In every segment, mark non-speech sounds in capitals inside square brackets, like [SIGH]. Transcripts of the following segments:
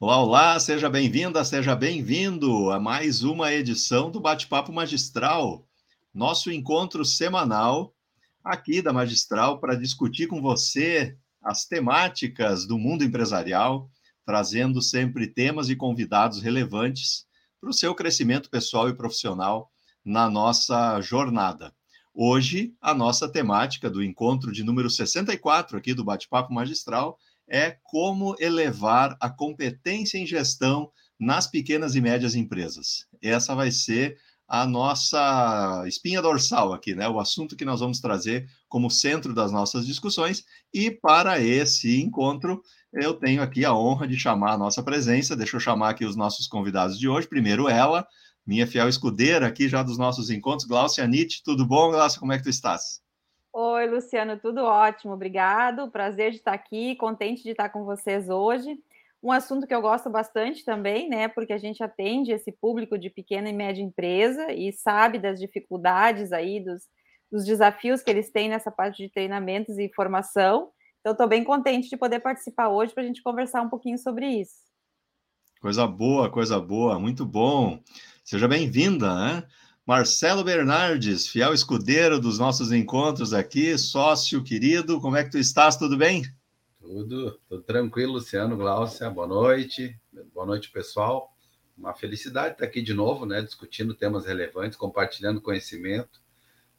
Olá, olá, seja bem-vinda, seja bem-vindo a mais uma edição do Bate-Papo Magistral, nosso encontro semanal aqui da Magistral para discutir com você as temáticas do mundo empresarial, trazendo sempre temas e convidados relevantes para o seu crescimento pessoal e profissional na nossa jornada. Hoje, a nossa temática do encontro de número 64 aqui do Bate-Papo Magistral é como elevar a competência em gestão nas pequenas e médias empresas. Essa vai ser a nossa espinha dorsal aqui, né? O assunto que nós vamos trazer como centro das nossas discussões. E para esse encontro, eu tenho aqui a honra de chamar a nossa presença. Deixa eu chamar aqui os nossos convidados de hoje. Primeiro, ela, minha fiel escudeira aqui já dos nossos encontros, Glaucia Nietzsche. Tudo bom, Glaucia? Como é que tu estás? Oi, Luciano, tudo ótimo, obrigado. Prazer de estar aqui, contente de estar com vocês hoje. Um assunto que eu gosto bastante também, né? Porque a gente atende esse público de pequena e média empresa e sabe das dificuldades aí, dos, dos desafios que eles têm nessa parte de treinamentos e formação. Então, estou bem contente de poder participar hoje para a gente conversar um pouquinho sobre isso. Coisa boa, coisa boa, muito bom. Seja bem-vinda, né? Marcelo Bernardes, fiel escudeiro dos nossos encontros aqui, sócio querido, como é que tu estás? Tudo bem? Tudo, tudo tranquilo, Luciano, Glaucia, boa noite, boa noite, pessoal. Uma felicidade estar aqui de novo, né, discutindo temas relevantes, compartilhando conhecimento.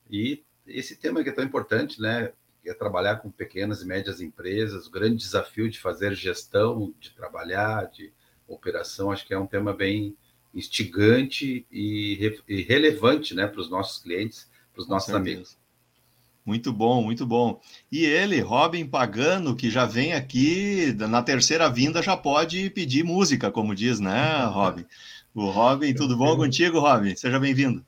E esse tema que é tão importante, né, que é trabalhar com pequenas e médias empresas, o grande desafio de fazer gestão, de trabalhar, de operação, acho que é um tema bem instigante e, e relevante né, para os nossos clientes, para os nossos amigos. Muito bom, muito bom. E ele, Robin Pagano, que já vem aqui na terceira vinda, já pode pedir música, como diz, né, Robin? O Robin, tudo bom contigo, Robin? Seja bem-vindo.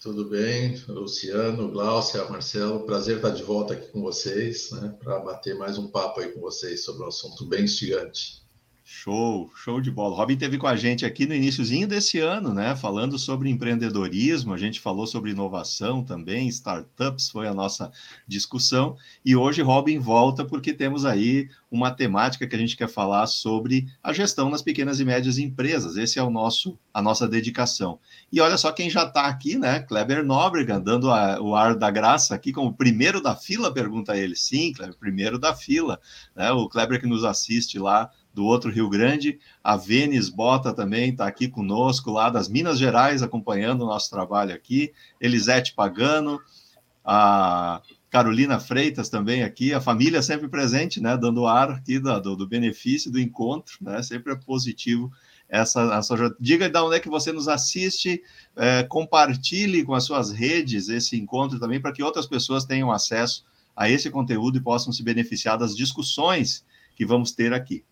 Tudo bem, Luciano, Glaucia, Marcelo, prazer estar de volta aqui com vocês, né, para bater mais um papo aí com vocês sobre um assunto bem instigante. Show, show de bola. Robin teve com a gente aqui no iníciozinho desse ano, né? Falando sobre empreendedorismo, a gente falou sobre inovação também, startups foi a nossa discussão. E hoje Robin volta porque temos aí uma temática que a gente quer falar sobre a gestão nas pequenas e médias empresas. Esse é o nosso a nossa dedicação. E olha só quem já está aqui, né? Kleber Nóbrega, dando a, o ar da graça aqui como primeiro da fila, pergunta ele. Sim, Kleber, primeiro da fila. Né? O Kleber que nos assiste lá do outro Rio Grande. A Vênis Bota também está aqui conosco, lá das Minas Gerais, acompanhando o nosso trabalho aqui. Elisete Pagano, a Carolina Freitas também aqui, a família sempre presente, né, dando ar aqui do, do, benefício do encontro, né, sempre é positivo essa, essa diga de onde é que você nos assiste, é, compartilhe com as suas redes esse encontro também para que outras pessoas tenham acesso a esse conteúdo e possam se beneficiar das discussões que vamos ter aqui.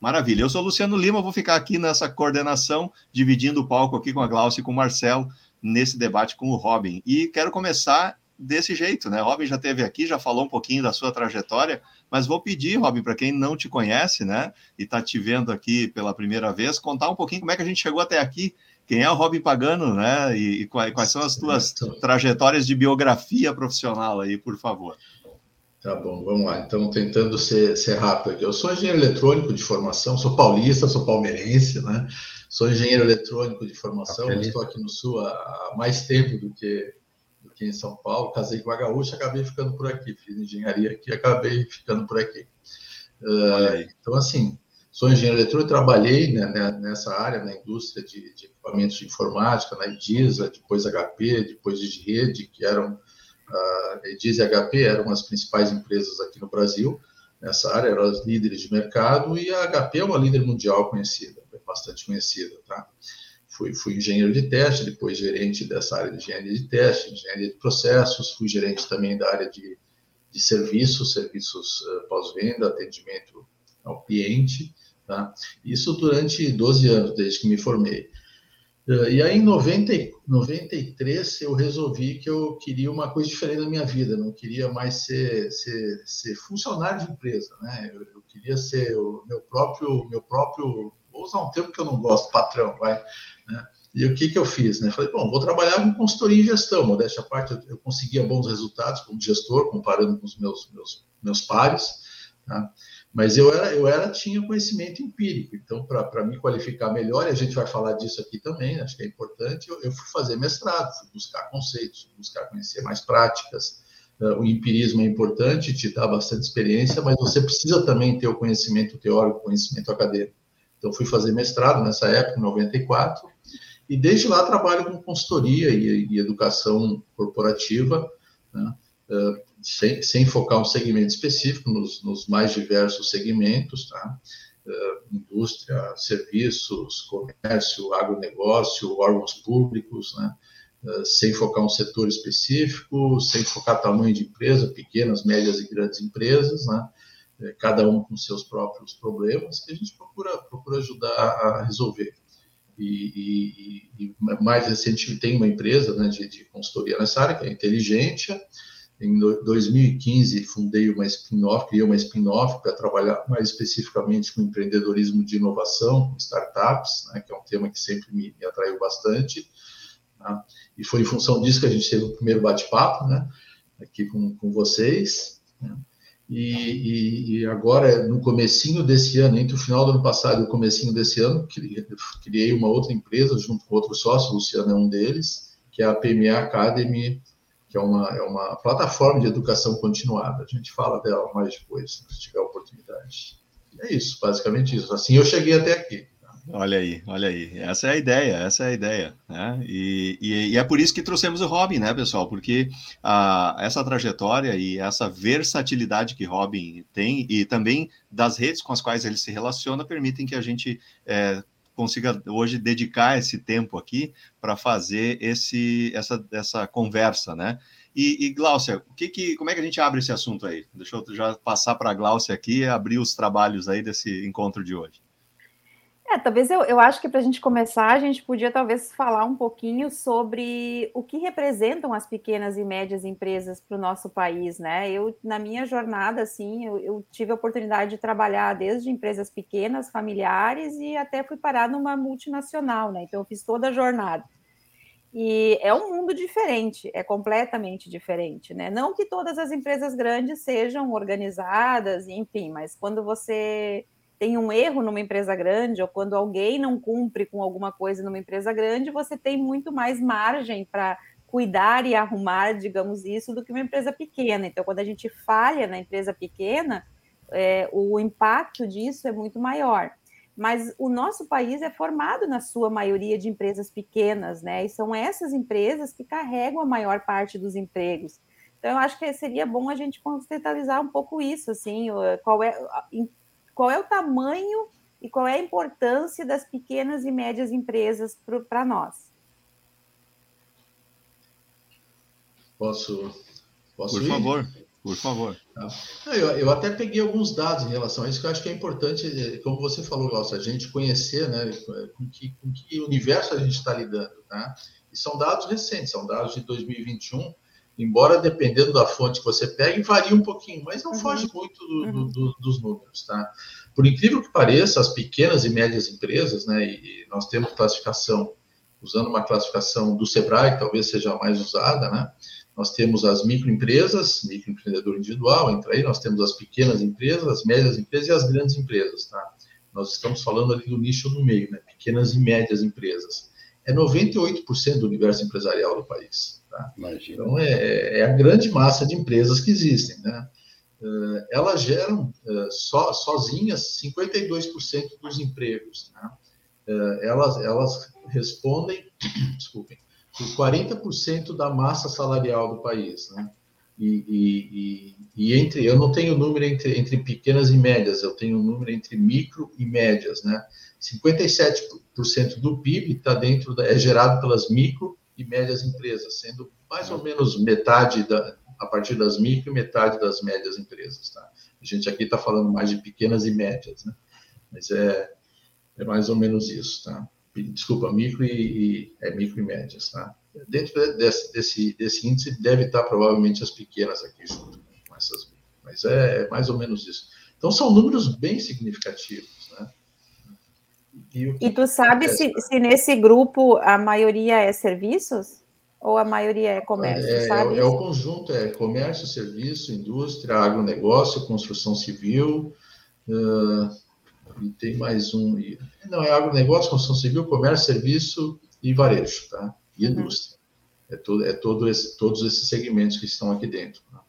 Maravilha. Eu sou Luciano Lima, vou ficar aqui nessa coordenação, dividindo o palco aqui com a Glaucia e com o Marcelo, nesse debate com o Robin. E quero começar desse jeito, né? Robin já esteve aqui, já falou um pouquinho da sua trajetória, mas vou pedir, Robin, para quem não te conhece, né, e está te vendo aqui pela primeira vez, contar um pouquinho como é que a gente chegou até aqui, quem é o Robin Pagano, né, e, e quais, quais são as tuas trajetórias de biografia profissional aí, por favor. Tá bom, vamos lá. Então, tentando ser, ser rápido aqui. Eu sou engenheiro eletrônico de formação, sou paulista, sou palmeirense, né? Sou engenheiro eletrônico de formação, estou aqui no Sul há, mais tempo do que, do que em São Paulo. Casei com a gaúcha, acabei ficando por aqui. Fiz engenharia aqui, acabei ficando por aqui. Uh, então, assim, sou engenheiro eletrônico, trabalhei né, né, nessa área, na indústria de, de equipamentos de informática, na IDISA, depois HP, depois de rede, que eram a Edis e a HP eram as principais empresas aqui no Brasil nessa área, eram as líderes de mercado e a HP é uma líder mundial conhecida, bastante conhecida, tá? Fui, fui engenheiro de teste, depois gerente dessa área de engenharia de teste, engenharia de processos, fui gerente também da área de, de serviços, serviços uh, pós-venda, atendimento ao cliente, tá? Isso durante 12 anos, desde que me formei. Eh, e aí, em 90, 93, eu resolvi que eu queria uma coisa diferente na minha vida. Não queria mais ser, ser, ser funcionário de empresa, né? Eu, eu, queria ser o meu próprio, meu próprio, vou usar um termo que eu não gosto, patrão, vai. Né? E o que, que eu fiz? Né? Falei, bom, vou trabalhar com consultoria e gestão. Modéstia à parte, eu, eu conseguia bons resultados como gestor, comparando com os meus, meus, meus pares. Tá? Mas eu era, eu era tinha conhecimento empírico, então para me qualificar melhor, e a gente vai falar disso aqui também, acho que é importante, eu, eu fui fazer mestrado, fui buscar conceitos, buscar conhecer mais práticas. O empirismo é importante, te dá bastante experiência, mas você precisa também ter o conhecimento teórico, conhecimento acadêmico. Então fui fazer mestrado nessa época, em 94, e desde lá trabalho com consultoria e, e educação corporativa, né? Uh, sem, sem, focar um segmento específico, nos, nos mais diversos segmentos, tá? Uh, indústria, serviços, comércio, agronegócio, órgãos públicos, né? Uh, sem focar um setor específico, sem focar tamanho de empresa, pequenas, médias e grandes empresas, né? cada um com seus próprios problemas, que a gente procura, procura ajudar a resolver e, e, e, mais recentemente tem uma empresa né, de, de, consultoria nessa área, que é Inteligência. Em 2015, fundei uma spin-off, criei uma spin-off para trabalhar mais especificamente com empreendedorismo de inovação, startups, né, que é um tema que sempre me, me atraiu bastante. Tá? E foi em função disso que a gente teve o primeiro bate-papo né, aqui com, com vocês. Né? E, e, e, agora, no comecinho desse ano, entre o final do ano passado e o comecinho desse ano, criei uma outra empresa junto com outro sócio, o Luciano é um deles, que é a PMA Academy, que é uma, é uma plataforma de educação continuada. A gente fala dela mais depois, se tiver oportunidade. É isso, basicamente isso. Assim eu cheguei até aqui. Olha aí, olha aí. Essa é a ideia, essa é a ideia. Né? E, e, e, é por isso que trouxemos o Robin, né, pessoal? Porque a, essa trajetória e essa versatilidade que Robin tem, e também das redes com as quais ele se relaciona, permitem que a gente é, consiga hoje dedicar esse tempo aqui para fazer esse, essa, essa conversa, né? E, e Gláucia, o que que, como é que a gente abre esse assunto aí? Deixa eu já passar para a Gláucia aqui abrir os trabalhos aí desse encontro de hoje. É, talvez eu, eu acho que para a gente começar, a gente podia talvez falar um pouquinho sobre o que representam as pequenas e médias empresas para o nosso país, né? Eu, na minha jornada, assim, eu, eu, tive a oportunidade de trabalhar desde empresas pequenas, familiares, e até fui parar numa multinacional, né? Então, eu fiz toda a jornada. E é um mundo diferente, é completamente diferente, né? Não que todas as empresas grandes sejam organizadas, enfim, mas quando você tem um erro numa empresa grande, ou quando alguém não cumpre com alguma coisa numa empresa grande, você tem muito mais margem para cuidar e arrumar, digamos isso, do que uma empresa pequena. Então, quando a gente falha na empresa pequena, é, o impacto disso é muito maior. Mas o nosso país é formado, na sua maioria, de empresas pequenas, né? E são essas empresas que carregam a maior parte dos empregos. Então, eu acho que seria bom a gente contextualizar um pouco isso, assim, qual é, qual é o tamanho e qual é a importância das pequenas e médias empresas para nós? Posso, posso Por ir? favor, por favor. Tá. Eu, eu, até peguei alguns dados em relação a isso, que eu acho que é importante, como você falou, Glaucio, a gente conhecer né, com, que, com que universo a gente está lidando. Né? E são dados recentes, são dados de 2021, embora dependendo da fonte que você pegue, varia um pouquinho, mas não uhum. foge muito do, uhum. do, dos números, tá? Por incrível que pareça, as pequenas e médias empresas, né, e nós temos classificação, usando uma classificação do Sebrae, talvez seja a mais usada, né? Nós temos as microempresas, microempreendedor individual, entra aí, nós temos as pequenas empresas, as médias empresas e as grandes empresas, tá? Nós estamos falando ali do nicho no meio, né? Pequenas e médias empresas. É 98% do universo empresarial do país. Tá? Então, é, é, a grande massa de empresas que existem. Né? Uh, elas geram uh, so, sozinhas 52% dos empregos. Né? Uh, elas, elas respondem, [CLEARS THROAT] desculpem, por 40% da massa salarial do país. Né? E, e, e, e, entre, eu não tenho número entre, entre pequenas e médias, eu tenho um número entre micro e médias, né? 57% do PIB está dentro, da, é gerado pelas micro e médias empresas, sendo mais ou menos metade da, a partir das micro e metade das médias empresas. Tá? A gente aqui está falando mais de pequenas e médias, né? mas é, é mais ou menos isso. Tá? Desculpa, micro e, e é micro e médias. Tá? Dentro desse, desse, desse índice deve estar provavelmente as pequenas aqui junto com essas, mas é mais ou menos isso. Então são números bem significativos. E, e tu sabe se, se nesse grupo a maioria é serviços? ou a maioria é comércio, é, sabe? É, é, o conjunto, é comércio, serviço, indústria, agronegócio, construção civil, uh, e tem mais um, não, é agronegócio, construção civil, comércio, serviço e varejo, tá? E uhum. indústria. Uhum. É, todo, é todo esse, todos esses segmentos que estão aqui dentro. Tá?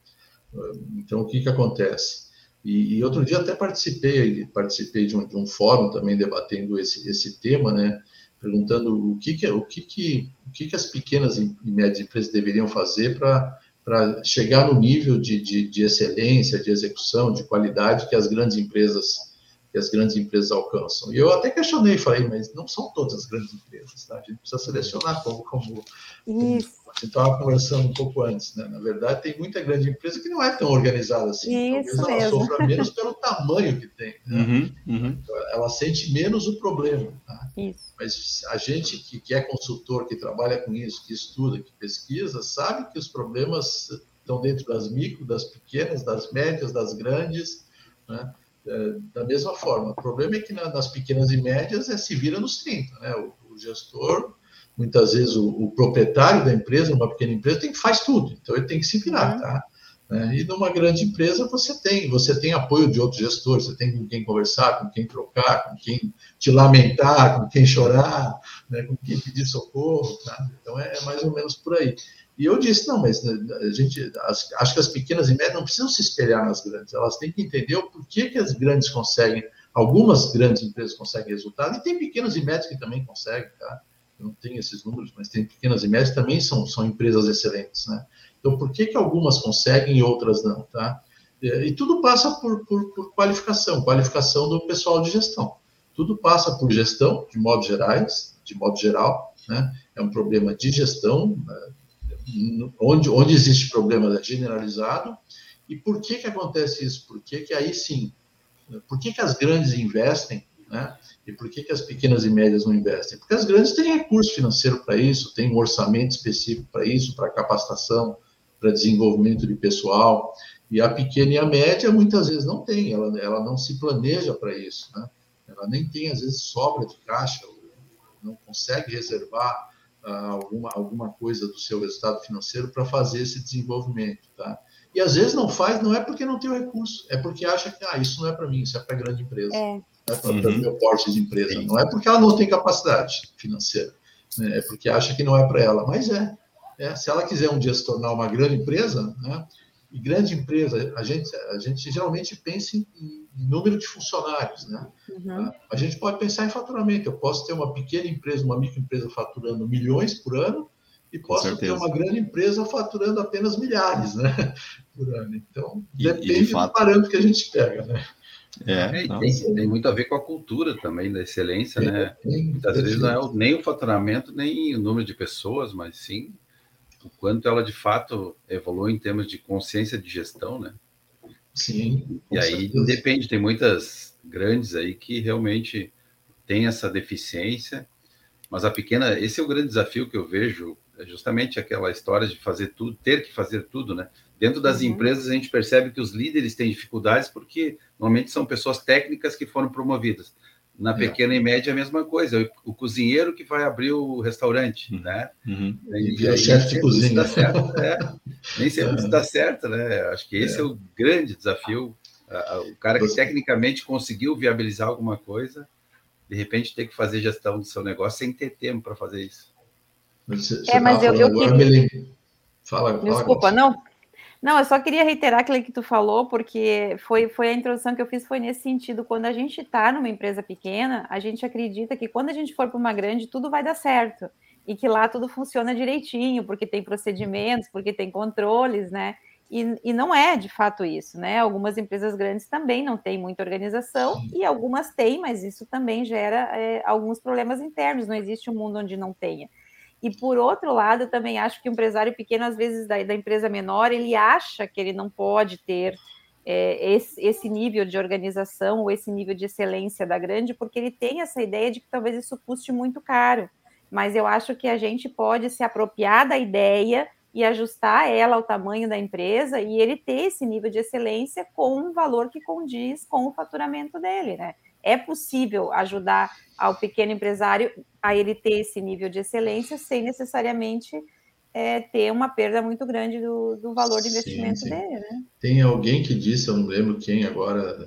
Então, o que que acontece? E, e, outro dia até participei, participei de um, de um fórum também debatendo esse, esse tema, né? perguntando o que que, o que, que, o que, que as pequenas e médias empresas deveriam fazer para chegar no nível de, de, de, excelência, de execução, de qualidade que as grandes empresas que as grandes empresas alcançam. E eu até questionei, falei, mas não são todas as grandes empresas, tá? A gente precisa selecionar como, como, como a gente estava conversando um pouco antes, né? Na verdade, tem muita grande empresa que não é tão organizada assim. Isso Talvez ela sofra menos pelo tamanho que tem. Né? Uhum, uhum. Ela sente menos o problema. Tá? Isso. Mas a gente que, que é consultor, que trabalha com isso, que estuda, que pesquisa, sabe que os problemas estão dentro das micro, das pequenas, das médias, das grandes, né? É, da mesma forma. O problema é que nas pequenas e médias é se vira nos 30, né? O, o gestor, muitas vezes o, o, proprietário da empresa, uma pequena empresa, tem que faz tudo, então ele tem que se virar, uhum. tá? É, e numa grande empresa você tem, você tem apoio de outros gestores, você tem com quem conversar, com quem trocar, com quem te lamentar, com quem chorar, né, com quem pedir socorro, tá? Então é, é, mais ou menos por aí. E eu disse, não, mas né, a gente, as, acho que as pequenas e médias não precisam se espelhar nas grandes, elas têm que entender o porquê que as grandes conseguem, algumas grandes empresas conseguem resultado, e tem pequenas e médias que também conseguem, tá? Não tenho esses números, mas tem pequenas e médias também são, são empresas excelentes, né? Então, por que, que algumas conseguem e outras não, tá? E tudo passa por, por, por, qualificação, qualificação do pessoal de gestão. Tudo passa por gestão, de modo gerais, de modo geral, né? É um problema de gestão, né? onde, onde existe problema generalizado. E por que que acontece isso? Por que que aí sim, por que que as grandes investem, né? E por que, que as pequenas e médias não investem? Porque as grandes têm recurso financeiro para isso, têm um orçamento específico para isso, para capacitação, para desenvolvimento de pessoal. E a pequena e a média muitas vezes não tem, ela, ela não se planeja para isso, né? Ela nem tem, às vezes, sobra de caixa, não consegue reservar ah, alguma, alguma coisa do seu resultado financeiro para fazer esse desenvolvimento, tá? E às vezes não faz, não é porque não tem o recurso, é porque acha que ah, isso não é para mim, isso é para grande empresa, é. Né, para o uhum. meu porte de empresa. Sim. Não é porque ela não tem capacidade financeira, né, é porque acha que não é para ela, mas é. É, se ela quiser um dia se tornar uma grande empresa, né, e grande empresa, a gente, a gente geralmente pensa em, em número de funcionários. Né? Uhum. A gente pode pensar em faturamento. Eu posso ter uma pequena empresa, uma microempresa faturando milhões por ano, e posso ter uma grande empresa faturando apenas milhares né, [LAUGHS] por ano. Então, e, depende e de fato... do parâmetro que a gente pega. Né? É, é tem, tem, muito a ver com a cultura também da excelência, é, né? Muitas vezes não é nem o faturamento, nem o número de pessoas, mas sim o quanto ela de fato evolui em termos de consciência de gestão, né? Sim. E aí certeza. depende, tem muitas grandes aí que realmente têm essa deficiência, mas a pequena, esse é o grande desafio que eu vejo, é justamente aquela história de fazer tudo, ter que fazer tudo, né? Dentro das uhum. empresas a gente percebe que os líderes têm dificuldades porque normalmente são pessoas técnicas que foram promovidas. Na é. pequena é. e média, a mesma coisa. O, cozinheiro que vai abrir o restaurante, uhum. né? Uhum. E, e, o chefe de cozinha. Certo, né? Nem sempre [LAUGHS] é. dá certo, né? Acho que esse é, é o grande desafio. O cara que tecnicamente conseguiu viabilizar alguma coisa, de repente ter que fazer gestão do seu negócio sem ter tempo para fazer isso. Você, é, mas eu, eu queria... Fala, fala, Desculpa, não, não, eu só queria reiterar aquilo que tu falou, porque foi, foi a introdução que eu fiz, foi nesse sentido. Quando a gente está numa empresa pequena, a gente acredita que quando a gente for para uma grande, tudo vai dar certo. E que lá tudo funciona direitinho, porque tem procedimentos, porque tem controles, né? E, e não é de fato isso, né? Algumas empresas grandes também não têm muita organização, e algumas têm, mas isso também gera é, alguns problemas internos. Não existe um mundo onde não tenha. E por outro lado, também acho que o empresário pequeno, às vezes, da, da empresa menor, ele acha que ele não pode ter é, esse, esse, nível de organização ou esse nível de excelência da grande, porque ele tem essa ideia de que talvez isso custe muito caro. Mas eu acho que a gente pode se apropriar da ideia e ajustar ela ao tamanho da empresa e ele ter esse nível de excelência com um valor que condiz com o faturamento dele, né? É possível ajudar ao pequeno empresário a ele ter esse nível de excelência sem necessariamente é, ter uma perda muito grande do, do valor de investimento sim, sim. dele, né? Tem alguém que disse, eu não lembro quem agora,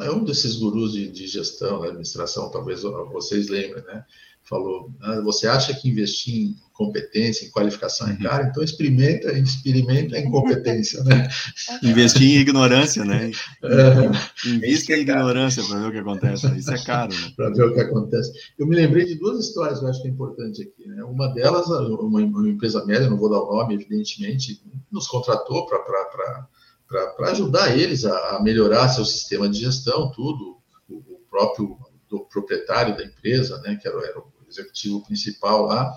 é um é desses gurus de, de gestão, da administração, talvez vocês lembrem, né? Falou, ah, você acha que investir em competência, em qualificação é caro? Então experimenta, experimenta a incompetência, né? [LAUGHS] Investir em ignorância, né? É. Invista em ignorância para ver o que acontece. Isso é caro, né? Para ver o que acontece. Eu me lembrei de duas histórias que eu acho que é importante aqui, né? Uma delas, uma, uma empresa média, não vou dar o nome, evidentemente, nos contratou para ajudar eles a, a melhorar seu sistema de gestão, tudo, o, o próprio do proprietário da empresa, né, que era, era o executivo principal lá,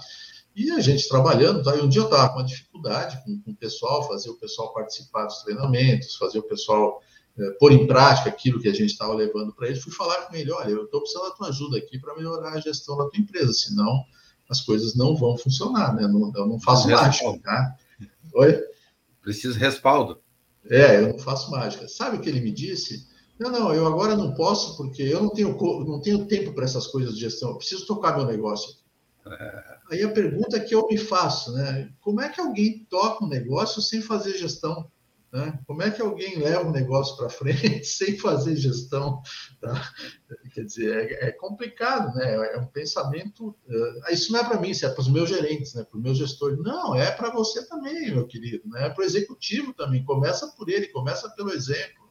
e a gente trabalhando, tá? e um dia eu estava com uma dificuldade com, com, o pessoal, fazer o pessoal participar dos treinamentos, fazer o pessoal é, pôr em prática aquilo que a gente estava levando para ele, fui falar com ele, olha, eu estou precisando da tua ajuda aqui para melhorar a gestão da tua empresa, senão as coisas não vão funcionar, né? Não, eu não faço mágica, tá? Oi? Preciso respaldo. É, eu não faço mágica. Sabe o que ele me disse? Não, não, eu agora não posso porque eu não tenho, não tenho tempo para essas coisas de gestão, eu preciso tocar meu negócio. É. Aí a pergunta que eu me faço, né? Como é que alguém toca um negócio sem fazer gestão? Né? Como é que alguém leva um negócio para frente [LAUGHS] sem fazer gestão? Tá? Quer dizer, é, é, complicado, né? É um pensamento. Uh, isso não é para mim, isso é para os meus gerentes, né? para os meus gestores. Não, é para você também, meu querido. Né? É para o executivo também. Começa por ele, começa pelo exemplo.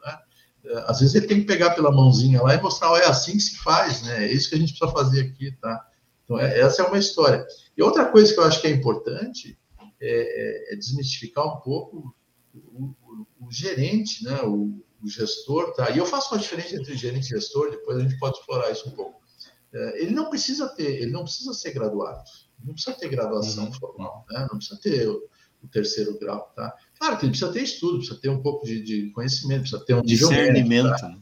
Né? às vezes ele tem que pegar pela mãozinha lá e mostrar, oh, é assim que se faz, né? É isso que a gente precisa fazer aqui, tá? Então, é, essa é uma história. E outra coisa que eu acho que é importante é, é desmistificar um pouco o, o, o gerente, né? O, o, gestor, tá? E eu faço uma diferença entre gerente e gestor, depois a gente pode explorar isso um pouco. É, ele não precisa ter, ele não precisa ser graduado, não precisa ter graduação uhum. formal, né? Não precisa ter o, o terceiro grau, tá? Claro que ele precisa ter estudo, precisa ter um pouco de, de conhecimento, precisa ter um discernimento. Tá?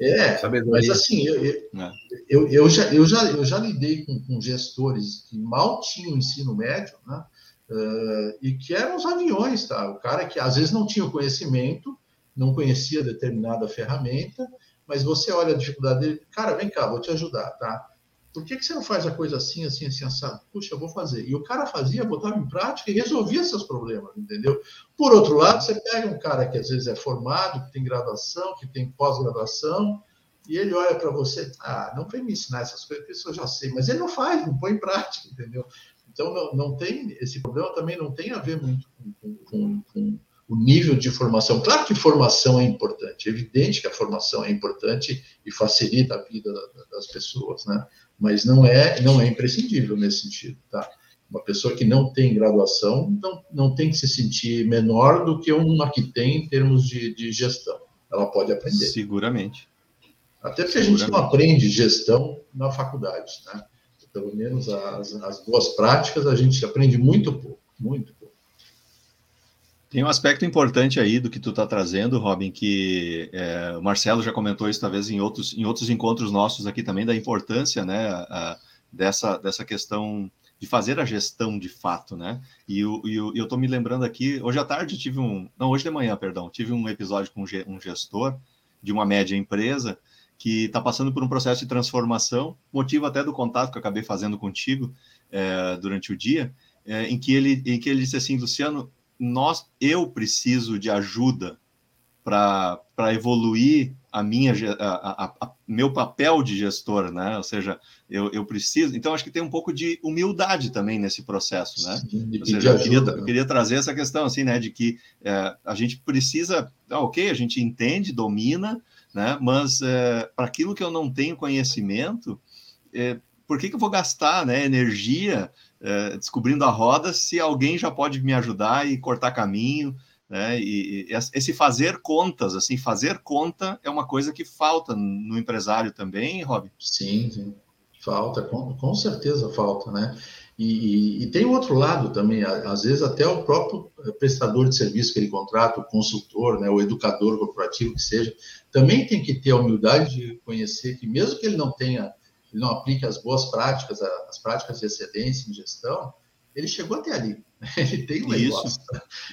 É, mas assim, eu, eu, é. eu, eu, já, eu, já, eu já lidei com, com gestores que mal tinham ensino médio, né? Uh, e que eram os aviões, tá? O cara que às vezes não tinha o conhecimento, não conhecia determinada ferramenta, mas você olha a dificuldade dele, cara, vem cá, vou te ajudar, tá? Por que, que você não faz a coisa assim, assim, assim, assado? Puxa, eu vou fazer. E o cara fazia, botava em prática e resolvia seus problemas, entendeu? Por outro lado, você pega um cara que às vezes é formado, que tem graduação, que tem pós-graduação, e ele olha para você, ah, não vem me ensinar essas coisas, porque isso eu já sei, mas ele não faz, não põe em prática, entendeu? Então, não, não tem, esse problema também não tem a ver muito com, com, com o nível de formação. Claro que formação é importante, é evidente que a formação é importante e facilita a vida das pessoas, né? Mas não é, não é imprescindível nesse sentido, tá? Uma pessoa que não tem graduação não, não tem que se sentir menor do que uma que tem em termos de, de gestão. Ela pode aprender. Seguramente. Até porque a gente não aprende gestão na faculdade, né? Pelo menos as, as boas práticas a gente aprende muito pouco, muito pouco. Tem um aspecto importante aí do que tu está trazendo, Robin, que é, o Marcelo já comentou isso talvez em outros, em outros encontros nossos aqui também, da importância né, a, dessa, dessa questão de fazer a gestão de fato, né? E, eu, estou me lembrando aqui, hoje à tarde tive um, não, hoje de manhã, perdão, tive um episódio com um gestor de uma média empresa que está passando por um processo de transformação, motivo até do contato que eu acabei fazendo contigo é, durante o dia, é, em, que ele, em que ele disse assim, Luciano, nós, eu preciso de ajuda para evoluir a minha a, a, a, meu papel de gestor, né? Ou seja, eu, eu preciso. Então, acho que tem um pouco de humildade também nesse processo, né? Sim, Ou seja, eu queria, eu queria, trazer essa questão assim, né? De que é, a gente precisa, ah, ok, a gente entende, domina, né? Mas é, para aquilo que eu não tenho conhecimento, é, por que, que eu vou gastar, né? Energia é, descobrindo a roda se alguém já pode me ajudar e cortar caminho, né? E, e, esse fazer contas, assim, fazer conta é uma coisa que falta no empresário também, Rob? Sim, sim. falta, com, com certeza falta, né? E, e, e, tem o outro lado também, às vezes até o próprio prestador de serviço que ele contrata, o consultor, né, o educador corporativo que seja, também tem que ter a humildade de conhecer que mesmo que ele não tenha ele não aplique as boas práticas, as práticas de excelência em gestão, ele chegou até ali. [LAUGHS] Ele tem um negócio.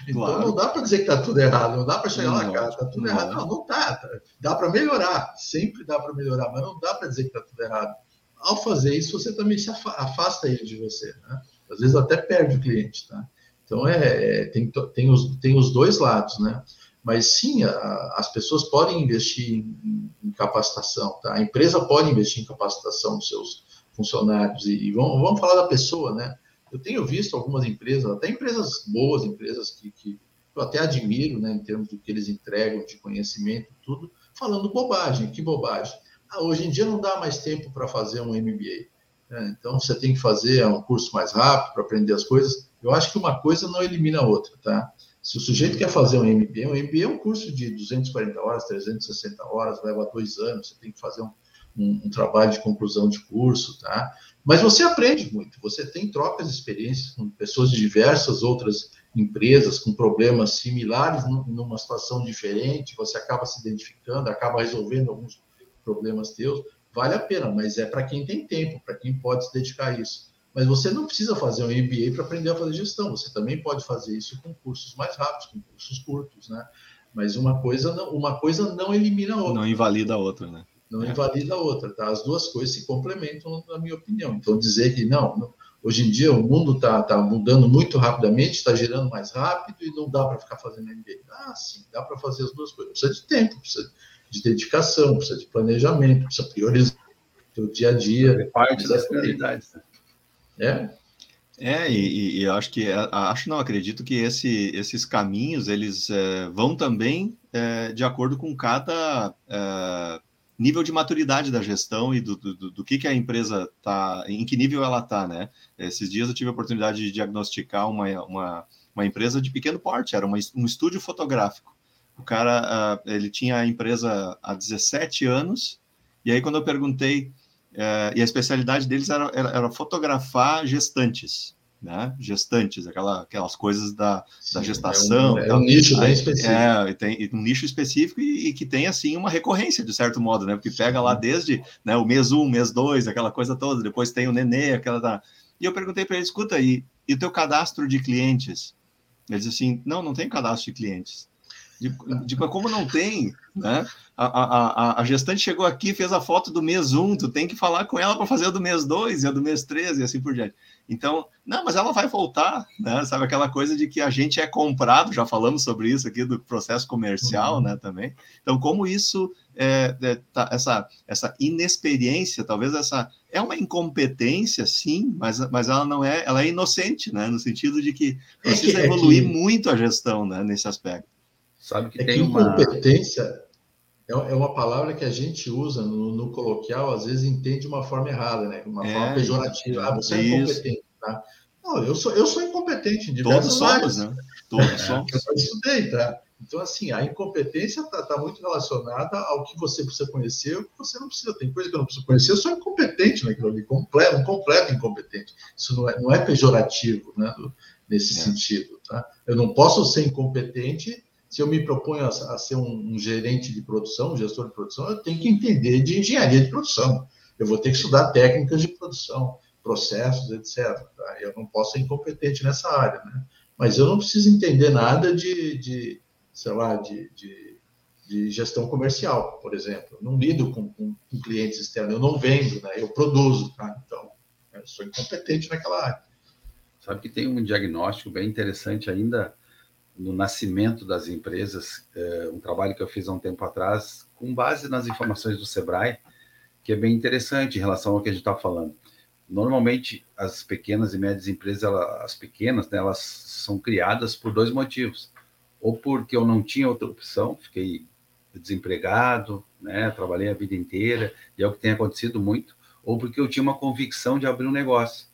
Então claro. não dá para dizer que está tudo errado, não dá para chegar lá, cara, está tudo não. errado. Não, não está. Tá. Dá para melhorar, sempre dá para melhorar, mas não dá para dizer que está tudo errado. Ao fazer isso, você também se afasta ele de você. Né? Às vezes até perde o cliente. Tá? Então, é, é tem, tem, os, tem os dois lados, né? Mas sim, a, as pessoas podem investir em, em, capacitação, tá? A empresa pode investir em capacitação dos seus funcionários e, e vamos, vamos falar da pessoa, né? Eu tenho visto algumas empresas, até empresas boas, empresas que, que eu até admiro, né, em termos do que eles entregam de conhecimento, tudo, falando bobagem, que bobagem. Ah, hoje em dia não dá mais tempo para fazer um MBA. Né? Então você tem que fazer um curso mais rápido para aprender as coisas. Eu acho que uma coisa não elimina a outra, tá? Se o sujeito quer fazer um MBA, um MBA é um curso de 240 horas, 360 horas, leva dois anos, você tem que fazer um, um, um, trabalho de conclusão de curso, tá? Mas você aprende muito, você tem trocas de experiências com pessoas de diversas outras empresas com problemas similares numa situação diferente, você acaba se identificando, acaba resolvendo alguns problemas teus, vale a pena, mas é para quem tem tempo, para quem pode se dedicar a isso. Mas você não precisa fazer um MBA para aprender a fazer gestão, você também pode fazer isso com cursos mais rápidos, com cursos curtos, né? Mas uma coisa não, uma coisa não elimina a outra. Não invalida a outra, né? Não é. invalida a outra, tá? As duas coisas se complementam, na minha opinião. Então, dizer que não, hoje em dia o mundo está tá mudando muito rapidamente, está girando mais rápido e não dá para ficar fazendo MBA. Ah, sim, dá para fazer as duas coisas. Precisa de tempo, precisa de dedicação, precisa de planejamento, precisa priorizar o dia a dia. É parte das prioridades. Né? É. É, e, e, eu acho que, é, acho não, acredito que esse, esses caminhos, eles é, vão também é, de acordo com cada é, nível de maturidade da gestão e do, do, do que, que a empresa está, em que nível ela está, né? Esses dias eu tive a oportunidade de diagnosticar uma, uma, uma empresa de pequeno porte, era uma, um estúdio fotográfico. O cara, uh, ele tinha a empresa há 17 anos, e aí quando eu perguntei, uh, e a especialidade deles era, era, era fotografar gestantes, né? Gestantes, aquela, aquelas coisas da, Sim, da gestação. É um, é um nicho bem específico. É, tem um nicho específico e, e, que tem, assim, uma recorrência, de certo modo, né? Porque pega lá desde né, o mês um, mês dois, aquela coisa toda, depois tem o nenê, aquela da... E eu perguntei para ele, escuta, e, e o teu cadastro de clientes? Ele disse assim, não, não tem cadastro de clientes. Tipo, como não tem, né? A, a, a, gestante chegou aqui, fez a foto do mês 1, tu tem que falar com ela para fazer a do mês 2 e a do mês 3 e assim por diante. Então, não, mas ela vai voltar, né? Sabe aquela coisa de que a gente é comprado, já falamos sobre isso aqui do processo comercial, uhum. né, também. Então, como isso, é, é, tá, essa, essa inexperiência, talvez essa, é uma incompetência, sim, mas, mas ela não é, ela é inocente, né, no sentido de que é precisa é evoluir muito a gestão, né, nesse aspecto. Sabe que é tem que uma... incompetência é, é uma palavra que a gente usa no, no, coloquial, às vezes entende de uma forma errada, né? Uma é, forma pejorativa. Ah, você é incompetente, tá? Não, eu sou, eu sou incompetente em diversas Todos áreas. somos, né? Todos é, somos. Eu estudei, tá? Então, assim, a incompetência está tá muito relacionada ao que você precisa conhecer o que você não precisa. Tem coisa que eu não preciso conhecer, eu sou incompetente naquilo ali, completo, um completo incompetente. Isso não é, não é pejorativo, né? nesse é. sentido, tá? Eu não posso ser incompetente se eu me proponho a, a ser um, um, gerente de produção, um gestor de produção, eu tenho que entender de engenharia de produção. Eu vou ter que estudar técnicas de produção, processos, etc. Tá? Eu não posso ser incompetente nessa área, né? Mas eu não preciso entender nada de, de sei lá, de, de, de, gestão comercial, por exemplo. Eu não lido com, com, com, clientes externos, eu não vendo, né? Eu produzo, tá? Então, eu sou incompetente naquela área. Sabe que tem um diagnóstico bem interessante ainda no nascimento das empresas, é, um trabalho que eu fiz há um tempo atrás, com base nas informações do Sebrae, que é bem interessante em relação ao que a gente está falando. Normalmente, as pequenas e médias empresas, elas, as pequenas, né, elas são criadas por dois motivos. Ou porque eu não tinha outra opção, fiquei desempregado, né, trabalhei a vida inteira, e é o que tem acontecido muito, ou porque eu tinha uma convicção de abrir um negócio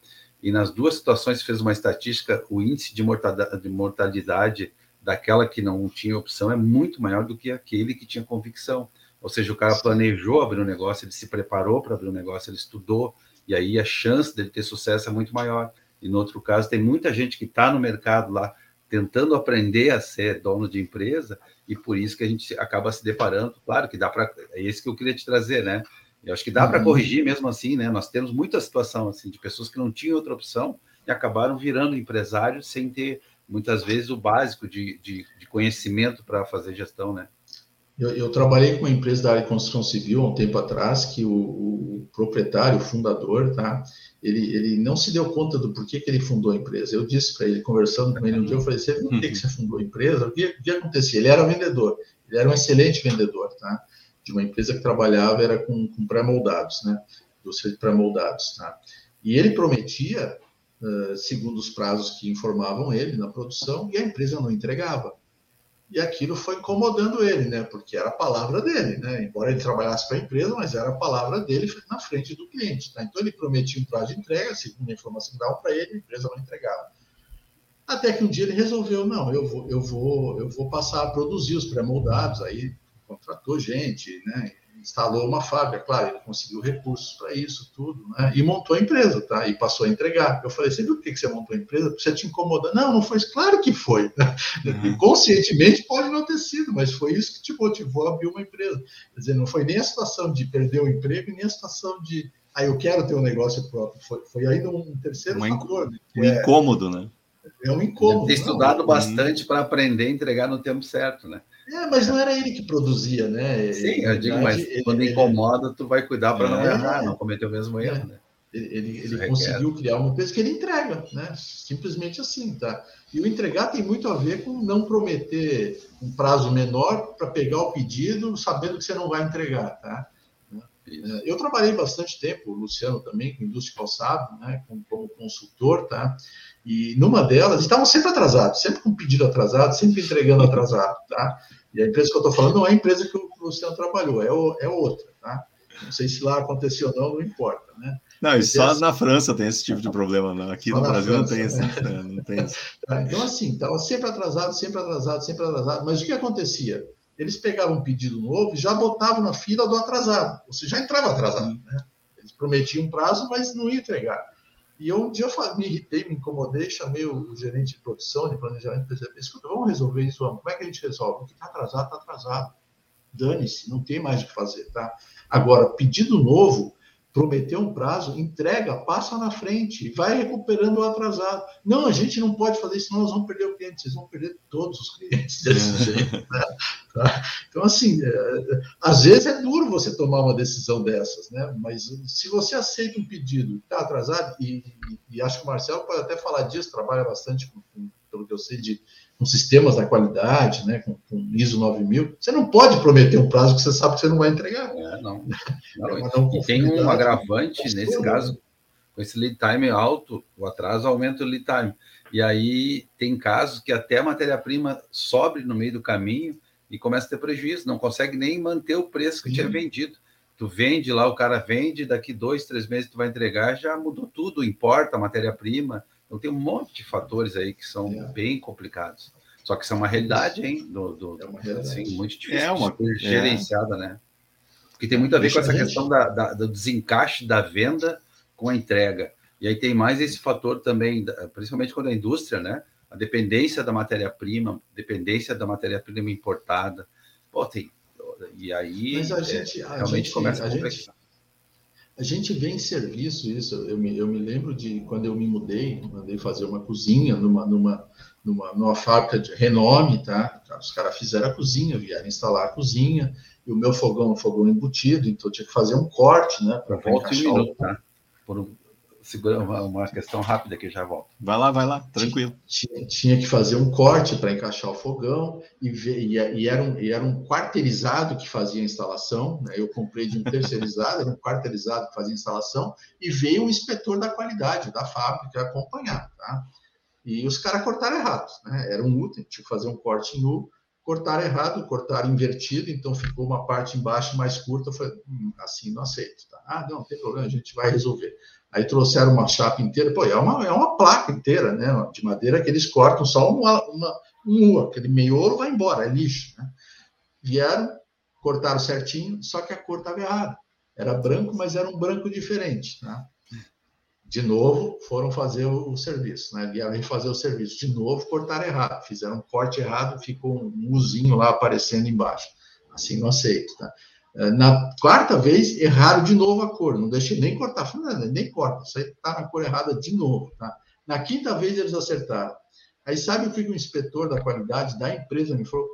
e nas duas situações fez uma estatística, o índice de mortalidade, de mortalidade daquela que não tinha opção é muito maior do que aquele que tinha convicção. Ou seja, o cara planejou abrir um negócio, ele se preparou para abrir um negócio, ele estudou, e aí a chance dele ter sucesso é muito maior. E no outro caso, tem muita gente que está no mercado lá tentando aprender a ser dono de empresa, e por isso que a gente acaba se deparando. Claro que dá para. É isso que eu queria te trazer, né? Eu acho que dá uhum. para corrigir mesmo assim, né? Nós temos muita situação assim de pessoas que não tinham outra opção e acabaram virando empresários sem ter muitas vezes o básico de, de, de conhecimento para fazer gestão, né? Eu, eu, trabalhei com uma empresa da área de construção civil há um tempo atrás que o, o, proprietário, o fundador, tá? Ele, ele não se deu conta do porquê que ele fundou a empresa. Eu disse para ele, conversando com ele um dia, eu falei, você por que, que você fundou a empresa? O que, o que acontecia? Ele era vendedor, ele era um excelente vendedor, tá? De uma empresa que trabalhava, era com, com pré-moldados, né? Indústria de pré-moldados, tá? E ele prometia, uh, segundo os prazos que informavam ele na produção, e a empresa não entregava e aquilo foi incomodando ele, né? Porque era a palavra dele, né? Embora ele trabalhasse para a empresa, mas era a palavra dele na frente do cliente, tá? Então ele prometia um prazo de entrega, segundo a informação que davam para ele, a empresa não entregava. Até que um dia ele resolveu, não, eu vou, eu vou, eu vou passar a produzir os pré-moldados, aí contratou gente, né? instalou uma fábrica, claro, ele conseguiu recursos para isso, tudo, né? E montou a empresa, tá? E passou a entregar. Eu falei, você viu por que você montou a empresa? Porque você te incomoda. Não, não foi. Claro que foi. Uhum. [LAUGHS] Conscientemente pode não ter sido, mas foi isso que te motivou a abrir uma empresa. Quer dizer, não foi nem a situação de perder o emprego, nem a situação de, ah, eu quero ter um negócio próprio. Foi, foi ainda um terceiro Uma fator. Né? Um é, incômodo, né? É um incômodo. Ter estudado não, bastante para aprender a entregar no tempo certo, né? É, mas não era ele que produzia, né? Sim, eu digo, mas ele, quando ele, incomoda, tu vai cuidar para não é, errar, não cometer o mesmo erro, é. né? Ele, ele conseguiu criar uma empresa que ele entrega, né? Simplesmente assim, tá? E o entregar tem muito a ver com não prometer um prazo menor para pegar o pedido, sabendo que você não vai entregar, tá? É, eu trabalhei bastante tempo, o Luciano também, com indústria calçado, né, como, consultor, tá? E numa delas, estavam sempre atrasados, sempre com pedido atrasado, sempre entregando [LAUGHS] atrasado, tá? E a empresa que eu estou falando não é a empresa que o Luciano trabalhou, é, o, é outra, tá? Não sei se lá aconteceu ou não, não importa, né? Não, e só na França tem esse tipo de problema, não. Aqui só no Brasil França, não tem esse, né? não tem esse. [LAUGHS] Tá, então, assim, estava sempre atrasado, sempre atrasado, sempre atrasado. Mas o que acontecia? eles pegavam um pedido novo e já botavam na fila do atrasado. Você já entrava atrasado. Né? Eles prometiam um prazo, mas não ia entregar. E eu, um dia eu me irritei, me incomodei, chamei o gerente de produção, de planejamento, e pensei, escuta, vamos resolver isso, vamos. Como é que a gente resolve? O que está atrasado, está atrasado. Dane-se, não tem mais o que fazer, tá? Agora, pedido novo, prometeu um prazo, entrega, passa na frente, vai recuperando o atrasado. Não, a gente não pode fazer isso, senão nós vamos perder o cliente, vocês vão perder todos os clientes desse é. jeito. Né? Tá? Então, assim, é, às vezes é duro você tomar uma decisão dessas, né? mas se você aceita um pedido está atrasado, e, e, e, acho que o Marcelo pode até falar disso, trabalha bastante com, com pelo que eu sei, de com sistemas da qualidade, né, com, com, ISO 9000, você não pode prometer um prazo que você sabe que você não vai entregar. É, não. [LAUGHS] não, é não e tem um agravante nesse caso, com esse lead time alto, o atraso aumenta o lead time. E aí tem casos que até a matéria-prima sobe no meio do caminho e começa a ter prejuízo, não consegue nem manter o preço que Sim. tinha vendido. Tu vende lá, o cara vende, daqui dois, três meses tu vai entregar, já mudou tudo, importa a matéria-prima, então tem um monte de fatores aí que são é. bem complicados. Só que isso é uma realidade, hein? Do, do, é uma realidade. Assim, muito difícil é uma, de ser é. gerenciada, né? Porque tem muito a ver com essa questão da, da, do desencaixe da venda com a entrega. E aí tem mais esse fator também, principalmente quando a indústria, né? A dependência da matéria-prima, dependência da matéria-prima importada. Pô, tem. E aí Mas a gente, é, realmente gente, começa a, a complexar. Gente a gente vê em serviço isso. Eu me, eu me lembro de quando eu me mudei, mandei fazer uma cozinha numa, numa, numa, numa fábrica de renome, tá? Os caras fizeram a cozinha, vieram instalar a cozinha, e o meu fogão, um fogão embutido, então tinha que fazer um corte, né? Para encaixar minuto, tá? Por um, segura uma, uma, questão rápida que já volto. Vai lá, vai lá, tranquilo. Tinha, tinha que fazer um corte para encaixar o fogão e, e, e, era um, e era um quarteirizado que fazia a instalação. Né? Eu comprei de um terceirizado, [LAUGHS] era um quarteirizado que fazia a instalação e veio um inspetor da qualidade da fábrica acompanhar. Tá? E os caras cortaram errado, né? Era um U, tinha que fazer um corte em U, cortaram errado, cortaram invertido, então ficou uma parte embaixo mais curta. Eu falei, hum, assim não aceito. Tá? Ah, não, não tem problema, a gente vai resolver. Aí trouxeram uma chapa inteira, pô, é uma, é uma placa inteira, né, de madeira que eles cortam só uma, uma, um aquele meiolo vai embora, é lixo, né? Vieram, cortaram certinho, só que a cor estava errada. Era branco, mas era um branco diferente, né? De novo, foram fazer o, o serviço, né? Vieram fazer o serviço. De novo, cortaram errado. Fizeram um corte errado, ficou um uzinho lá aparecendo embaixo. Assim não aceito, tá? Eh, na quarta vez, erraram de novo a cor, não deixei nem cortar, falei, nem corta, isso aí está na cor errada de novo. Tá? Na quinta vez, eles acertaram. Aí sabe o que o inspetor da qualidade da empresa me falou?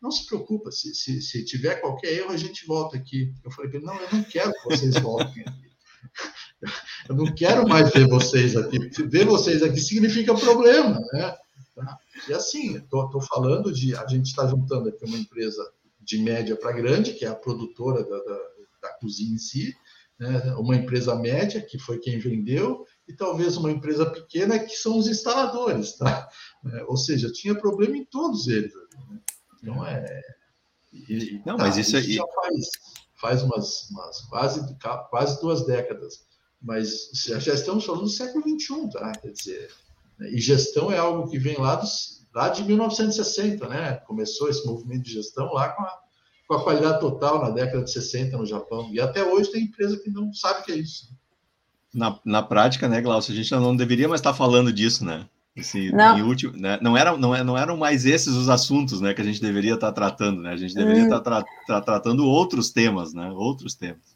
Não se preocupa, se, se, se tiver qualquer erro, a gente volta aqui. Eu falei para ele, não, eu não quero que vocês voltem aqui. [LAUGHS] Eu não quero mais ver vocês aqui. Ver vocês aqui significa problema, né? E assim, estou falando de. A gente está juntando aqui uma empresa de média para grande, que é a produtora da, da, da cozinha em si, né? uma empresa média, que foi quem vendeu, e talvez uma empresa pequena, que são os instaladores, tá? É, ou seja, tinha problema em todos eles. Né? Então, é. E, não, tá, mas isso, aí. Já faz, faz umas, umas quase, quase duas décadas. Mas já estamos falando do século XXI, tá? Quer dizer, né? e gestão é algo que vem lá, dos, lá de 1960, né? Começou esse movimento de gestão lá com a, com a qualidade total na década de 60 no Japão. E até hoje tem empresa que não sabe o que é isso. Na, na prática, né, Glaucio, a gente não deveria mais estar falando disso, né? Esse, não. Último, né? não, era, não, é, não eram mais esses os assuntos né, que a gente deveria estar tratando, né? A gente deveria hum. estar tra tra tratando outros temas, né? Outros temas.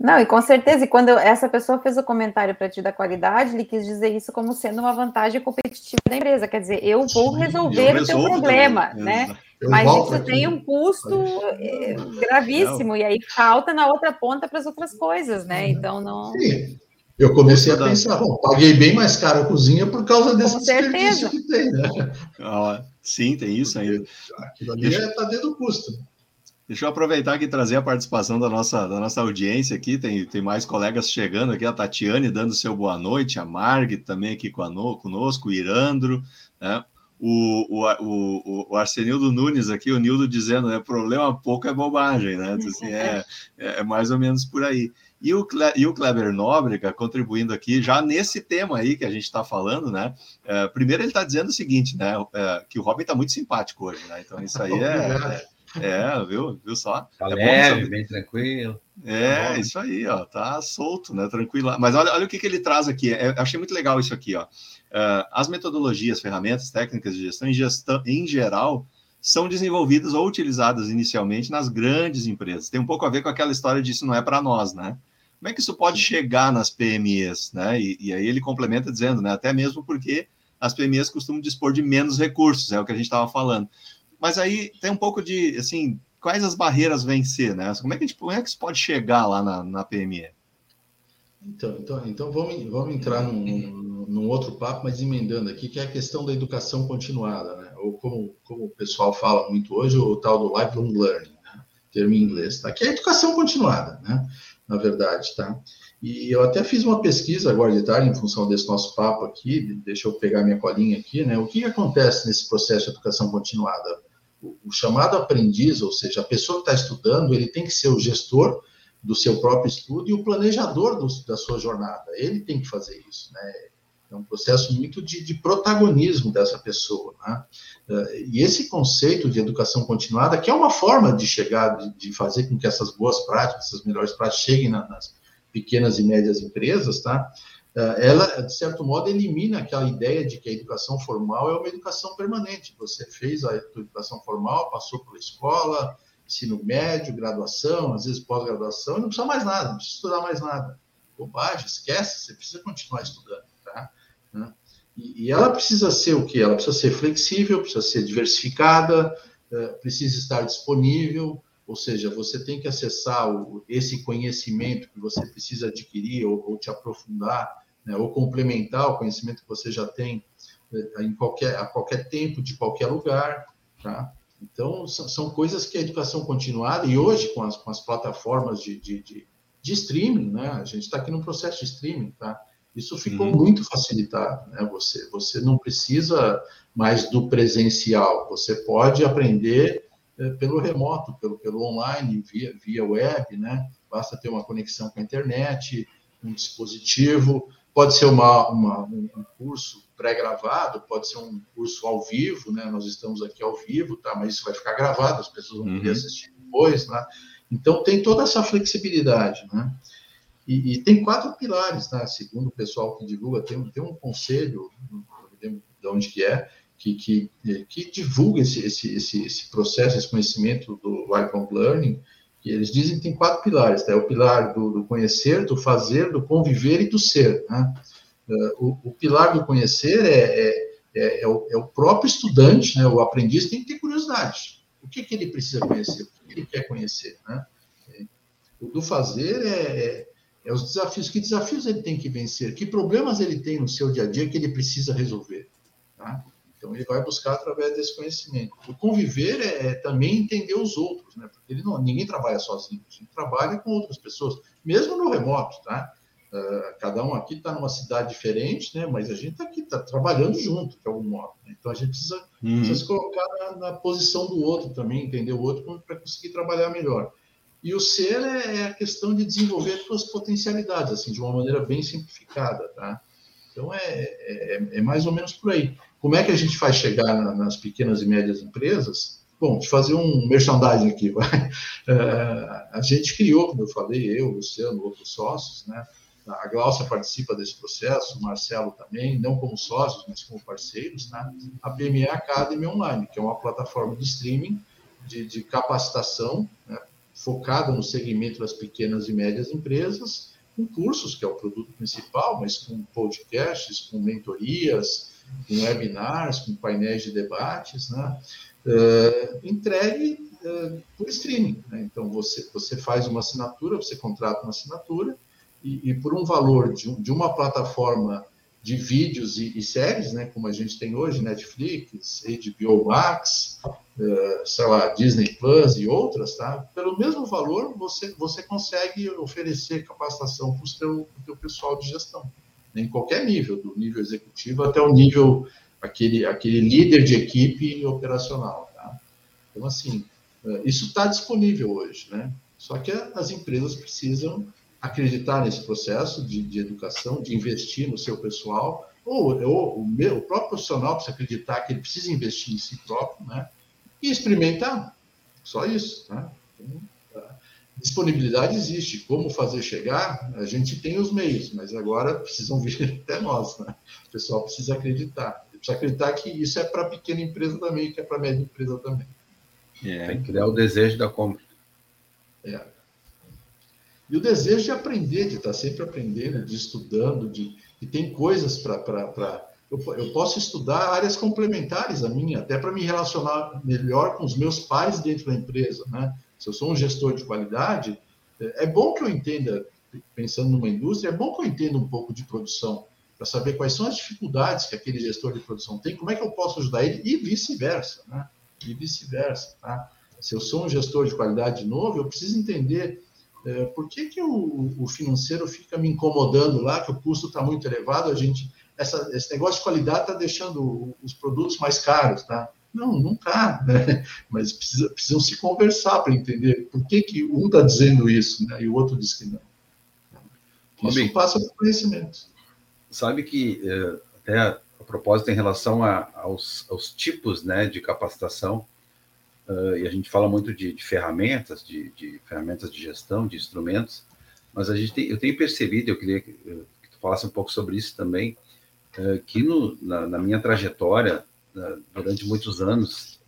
Não, e com certeza, e quando essa pessoa fez o comentário para ti da qualidade, ele quis dizer isso como sendo uma vantagem competitiva da empresa. Quer dizer, eu vou resolver eu o teu problema, também. né? Eu Mas isso aqui. tem um custo eh, gravíssimo, e aí falta na outra ponta para as outras coisas, né? Então não. Sim. Eu comecei a pensar, bom, paguei bem mais caro a cozinha por causa desse desperdício que tem, né? Ah, sim, tem isso ainda. Aquilo ali está é, dentro do custo. Deixa eu aproveitar aqui e trazer a participação da nossa, da nossa audiência aqui. Tem, tem mais colegas chegando aqui, a Tatiane dando seu boa noite, a Marg também aqui conosco, o Irandro, né? O, o, o, o Arsenildo Nunes aqui, o Nildo dizendo, né? Problema pouco é bobagem, né? Assim, é, é, é mais ou menos por aí. E o, e o Kleber Nóbrega contribuindo aqui já nesse tema aí que a gente está falando, né? É, primeiro ele está dizendo o seguinte, né? É, que o Robin está muito simpático hoje, né? Então isso aí é, é, viu? Viu só? Tá é leve, bom, bem tranquilo. É, tá isso aí, ó, tá solto, né? Tranquilo. Mas olha, olha o que, que ele traz aqui. É, eu achei muito legal isso aqui, ó. Uh, as metodologias, ferramentas, técnicas de gestão em, gestão, em geral, são desenvolvidas ou utilizadas inicialmente nas grandes empresas. Tem um pouco a ver com aquela história de isso não é para nós, né? Como é que isso pode chegar nas PMEs, né? E, e aí ele complementa dizendo, né? Até mesmo porque as PMEs costumam dispor de menos recursos, é o que a gente estava falando mas aí tem um pouco de, assim, quais as barreiras vencer, né? Como é que, a gente, como é que isso pode chegar lá na, na PME? Então, então, então vamos, vamos entrar num, num, outro papo, mas emendando aqui, que é a questão da educação continuada, né? Ou como, como o pessoal fala muito hoje, o tal do lifelong learning, né? termo em inglês, tá? Que é a educação continuada, né? Na verdade, tá? E eu até fiz uma pesquisa agora de tarde, em função desse nosso papo aqui, deixa eu pegar minha colinha aqui, né? O que acontece nesse processo de educação continuada? O chamado aprendiz, ou seja, a pessoa que está estudando, ele tem que ser o gestor do seu próprio estudo e o planejador do, da sua jornada. Ele tem que fazer isso, né? É um processo muito de, de protagonismo dessa pessoa, né? Eh, e esse conceito de educação continuada, que é uma forma de chegar, de, de fazer com que essas boas práticas, essas melhores práticas cheguem nas pequenas e médias empresas, tá? Eh, ela, de certo modo, elimina aquela ideia de que a educação formal é uma educação permanente. Você fez a educação formal, passou pela escola, ensino médio, graduação, às vezes pós-graduação, e não precisa mais nada, não precisa estudar mais nada. Bobagem, esquece, você precisa continuar estudando. Tá? Né? E, ela precisa ser o quê? Ela precisa ser flexível, precisa ser diversificada, eh, precisa estar disponível, ou seja, você tem que acessar esse conhecimento que você precisa adquirir ou te aprofundar né, ou complementar o conhecimento que você já tem eh, em qualquer, a qualquer tempo, de qualquer lugar. Tá? Então, são, são coisas que a educação continuada, e hoje, com as, com as plataformas de, de, de, de streaming, né? a gente está aqui no processo de streaming, tá? isso ficou uhum. muito facilitado. Né? Você, você não precisa mais do presencial, você pode aprender é, pelo remoto, pelo, pelo online, via, via web, né? basta ter uma conexão com a internet, um dispositivo, Pode ser uma, uma um curso pré-gravado, pode ser um curso ao vivo, né? Nós estamos aqui ao vivo, tá? Mas isso vai ficar gravado, as pessoas vão poder uhum. assistir depois, né? Então tem toda essa flexibilidade, né? E, e, tem quatro pilares, né? Segundo o pessoal que divulga, tem, tem um conselho, de onde que é, que, que, que divulga esse, esse, esse, esse processo, esse conhecimento do lifelong learning, que eles dizem que tem quatro pilares, tá? É o pilar do, do, conhecer, do fazer, do conviver e do ser, né? Uh, o, o, pilar do conhecer é, é, é, é, o, é, o, próprio estudante, né? O aprendiz tem que ter curiosidade. O que, que ele precisa conhecer? O que ele quer conhecer, né? O do fazer é, é, É os desafios. Que desafios ele tem que vencer? Que problemas ele tem no seu dia a dia que ele precisa resolver? Tá? Então, ele vai buscar através desse conhecimento. O conviver é, é também entender os outros, né? Porque ele não, ninguém trabalha sozinho, a gente trabalha com outras pessoas, mesmo no remoto, tá? Uh, cada um aqui está numa cidade diferente, né? Mas a gente está aqui, está trabalhando junto, de algum modo. Né? Então, a gente precisa, uhum. precisa se colocar na, na, posição do outro também, entender o outro para conseguir trabalhar melhor. E o ser é, é a questão de desenvolver suas potencialidades, assim, de uma maneira bem simplificada, tá? Então, é, é, é mais ou menos por aí. Como é que a gente faz chegar na, nas pequenas e médias empresas? Bom, de fazer um merchandising aqui, vai. Uh, [LAUGHS] a gente criou, como eu falei, eu, Luciano, outros sócios, né? A Glaucia participa desse processo, o Marcelo também, não como sócios, mas como parceiros, né? A PME Academy Online, que é uma plataforma de streaming de, de capacitação, né? focada no segmento das pequenas e médias empresas, com cursos, que é o produto principal, mas com podcasts, com mentorias, com webinars, com painéis de debates, né? Uh, entregue uh, por streaming. Né? Então, você, você faz uma assinatura, você contrata uma assinatura, e, e por um valor de, de, uma plataforma de vídeos e, e, séries, né, como a gente tem hoje, Netflix, HBO Max, uh, sei lá, Disney Plus e outras, tá? Pelo mesmo valor, você, você consegue oferecer capacitação para o seu, pessoal de gestão em qualquer nível, do nível executivo até o nível, aquele, aquele líder de equipe operacional. Tá? Então, assim, eh, isso está disponível hoje, né? Só que as empresas precisam acreditar nesse processo de, de educação, de investir no seu pessoal, ou, ou o, meu, o próprio profissional precisa acreditar que ele precisa investir em si próprio, né? E experimentar. Só isso, tá? Então, disponibilidade existe. Como fazer chegar, a gente tem os meios, mas agora precisam [LAUGHS] vir até nós. Né? O pessoal precisa acreditar. Precisa acreditar que isso é para pequena empresa também, que é para média empresa também. É. Tem que criar o desejo da compra. É. E o desejo de aprender, de estar sempre aprendendo, de estudando, de, e tem coisas para. Eu, eu posso estudar áreas complementares a minha, até para me relacionar melhor com os meus pares dentro da empresa, né? Se eu sou um gestor de qualidade, é bom que eu entenda, pensando numa indústria, é bom que eu entenda um pouco de produção, para saber quais são as dificuldades que aquele gestor de produção tem, como é que eu posso ajudar ele, e vice-versa, né? E vice-versa, tá? Se eu sou um gestor de qualidade novo, eu preciso entender é, por que, que o, o, financeiro fica me incomodando lá, que o custo está muito elevado, a gente, essa, esse negócio de qualidade está deixando os produtos mais caros, tá? Não, não está, né? [LAUGHS] mas precisa, precisam se conversar para entender por que, que um está dizendo isso né? e o outro diz que não. Isso passa por conhecimento. Sabe que, é, até a propósito, em relação a, aos, aos, tipos né, de capacitação, uh, e a gente fala muito de, de ferramentas, de, de, ferramentas de gestão, de instrumentos, mas a gente tem, eu tenho percebido, eu queria que, que tu falasse um pouco sobre isso também, uh, que no, na, na minha trajetória, durante muitos anos,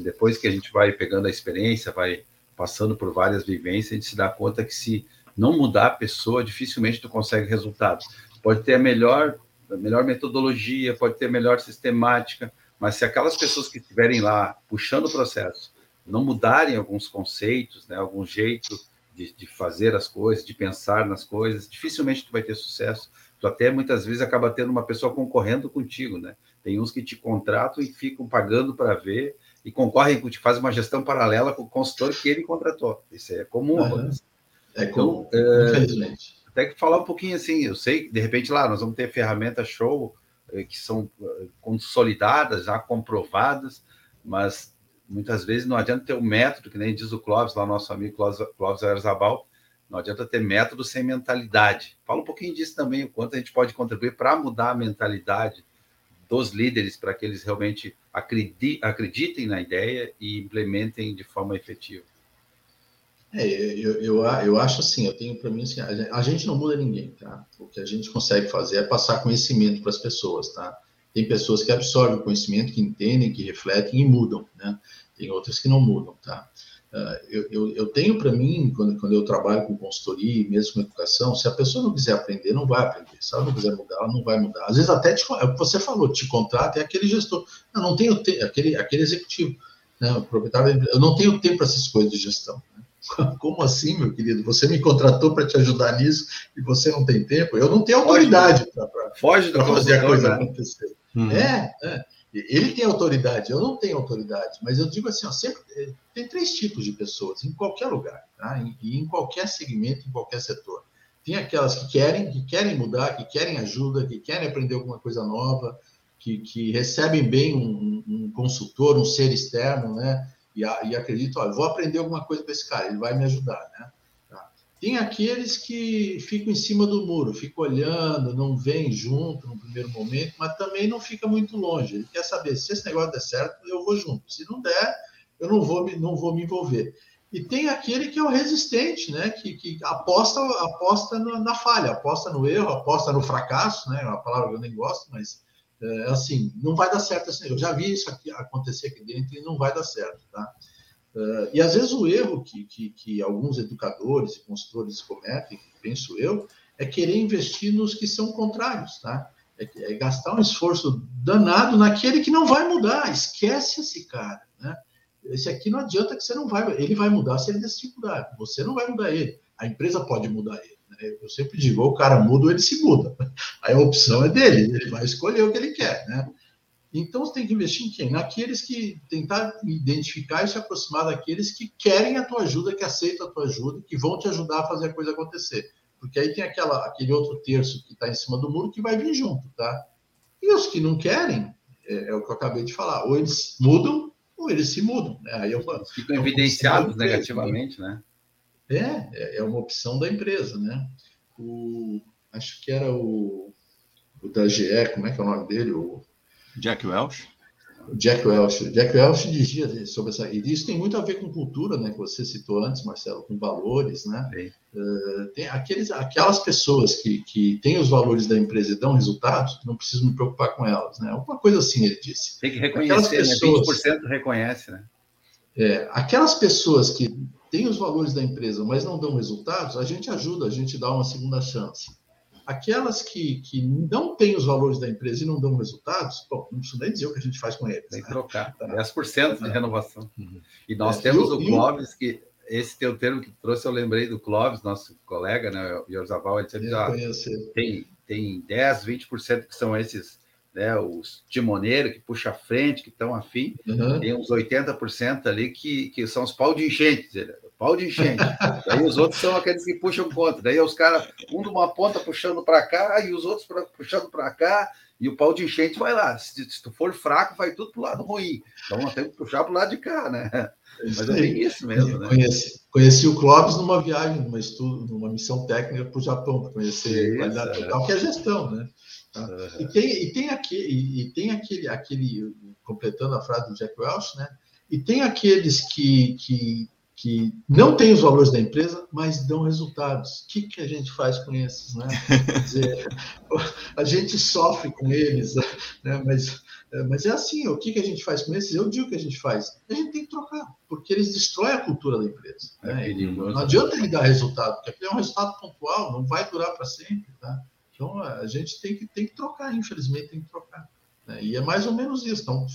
depois que a gente vai pegando a experiência, vai passando por várias vivências, a gente se dá conta que se não mudar a pessoa, dificilmente tu consegue resultado. Pode ter a melhor, a melhor metodologia, pode ter a melhor sistemática, mas se aquelas pessoas que estiverem lá puxando o processo não mudarem alguns conceitos, né, algum jeito de, de fazer as coisas, de pensar nas coisas, dificilmente tu vai ter sucesso. Tu até muitas vezes acaba tendo uma pessoa concorrendo contigo, né? Tem uns que te contratam e ficam pagando para ver e concorrem, te fazem uma gestão paralela com o consultor que ele contratou. Isso é comum. Uhum. É comum, então, infelizmente. É, até que falar um pouquinho assim, eu sei que de repente lá nós vamos ter ferramentas show eh, que são eh, consolidadas, já comprovadas, mas muitas vezes não adianta ter um método, que nem diz o Clóvis, lá nosso amigo Clóvis, Clóvis Arzabal, não adianta ter método sem mentalidade. Fala um pouquinho disso também, o quanto a gente pode contribuir para mudar a mentalidade dos líderes para que eles realmente acreditem na ideia e implementem de forma efetiva. É, eu, eu, eu acho assim, eu tenho para mim assim, a gente não muda ninguém, tá? O que a gente consegue fazer é passar conhecimento para as pessoas, tá? Tem pessoas que absorvem o conhecimento, que entendem, que refletem e mudam, né? Tem outras que não mudam, tá? Ah, eu, eu, eu, tenho para mim, quando, quando eu trabalho com consultoria, mesmo com educação, se a pessoa não quiser aprender, não vai aprender. Se ela não quiser mudar, ela não vai mudar. Às vezes até te, é o que você falou, te contrata, é aquele gestor. Não, não tenho tempo, aquele, aquele executivo, né, o proprietário, eu não tenho tempo para essas coisas de gestão. Né? [LAUGHS] Como assim, meu querido? Você me contratou para te ajudar nisso e você não tem tempo? Eu não tenho autoridade para fazer a coisa acontecer. Uhum. É, é, ele tem autoridade, eu não tenho autoridade, mas eu digo assim, ó, sempre eh, tem três tipos de pessoas em qualquer lugar, tá? e em qualquer segmento, em qualquer setor. Tem aquelas que querem, que querem mudar, que querem ajuda, que querem aprender alguma coisa nova, que, que recebem bem um, um, consultor, um ser externo, né? E, e acreditam, olha, vou aprender alguma coisa com esse cara, ele vai me ajudar, né? Tem aqueles que ficam em cima do muro, ficam olhando, não vêm junto no primeiro momento, mas também não fica muito longe. Ele quer saber se esse negócio der certo, eu vou junto. Se não der, eu não vou me, não vou me envolver. E tem aquele que é o resistente, né? Que, que aposta, aposta na, na, falha, aposta no erro, aposta no fracasso, né? É uma palavra que eu nem gosto, mas é, assim, não vai dar certo assim. Eu já vi isso aqui, acontecer aqui dentro e não vai dar certo, tá? Uh, e às vezes o erro que, que, que, alguns educadores e consultores cometem, penso eu, é querer investir nos que são contrários, tá? É, é gastar um esforço danado naquele que não vai mudar. Esquece esse cara, né? esse aqui não adianta que você não vai, ele vai mudar se ele decidir mudar, você não vai mudar ele, a empresa pode mudar ele. Né? Eu sempre digo, ou o cara muda ou ele se muda. [LAUGHS] Aí a opção é dele, ele vai escolher o que ele quer, né? Então você tem que investir em quem? Naqueles que tentar identificar e se aproximar daqueles que querem a tua ajuda, que aceitam a tua ajuda, que vão te ajudar a fazer a coisa acontecer. Porque aí tem aquela, aquele outro terço que está em cima do muro que vai vir junto, tá? E os que não querem, é, é o que eu acabei de falar, ou eles mudam ou eles se mudam. Né? Aí eu, Ficam é evidenciados negativamente, né? É, é, é uma opção da empresa, né? O, acho que era o, o da GE, como é que é o nome dele? O, Jack Welch? Jack Welch. Jack Welch dizia sobre essa. E isso tem muito a ver com cultura, né? Que você citou antes, Marcelo, com valores, né? Uh, tem aqueles, aquelas pessoas que, que têm os valores da empresa e dão resultados, não preciso me preocupar com elas, né? Alguma coisa assim ele disse. Tem que reconhecer, né? pessoas, né? 20% reconhece, né? É, aquelas pessoas que têm os valores da empresa, mas não dão resultados, a gente ajuda, a gente dá uma segunda chance aquelas que, que não têm os valores da empresa e não dão resultados, bom, não preciso nem dizer o que a gente faz com eles. Tem que né? trocar, 10% tá. de renovação. Uhum. E nós é, temos o Clóvis, que esse teu termo que trouxe, eu lembrei do Clóvis, nosso colega, né, o Yorzaval, ele sempre ah, tem, tem 10, 20% que são esses, né, os timoneiros que puxa a frente, que estão afim, uhum. tem uns 80% ali que, que são os pau de enchente, pau de enchente. Daí os outros são aqueles que puxam contra. Daí os caras, um de uma ponta puxando para cá e os outros pra, puxando para cá, e o pau de enchente vai lá. Se, se, tu for fraco, vai tudo para o lado ruim. Então nós temos que puxar para o lado de cá, né? Mas é bem isso mesmo, né? Conheci, conheci o Clóvis numa viagem, numa, estudo, numa missão técnica para o Japão, para conhecer isso, qualidade é. total, que é gestão, né? Tá? Uhum. E tem, e tem, aquele, e, tem aquele, aquele, completando a frase do Jack Welch, né? E tem aqueles que, que que não têm os valores da empresa, mas dão resultados. O que, que a gente faz com esses? Né? Quer dizer, [LAUGHS] a gente sofre com eles, né? mas, mas é assim, o que, que a gente faz com esses? Eu digo que a gente faz. A gente tem que trocar, porque eles destroem a cultura da empresa. Né? É não adianta ele dar resultado, porque é um resultado pontual, não vai durar para sempre. Tá? Então, a gente tem que, tem que trocar, infelizmente tem que trocar. Né? E é mais ou menos isso. Então,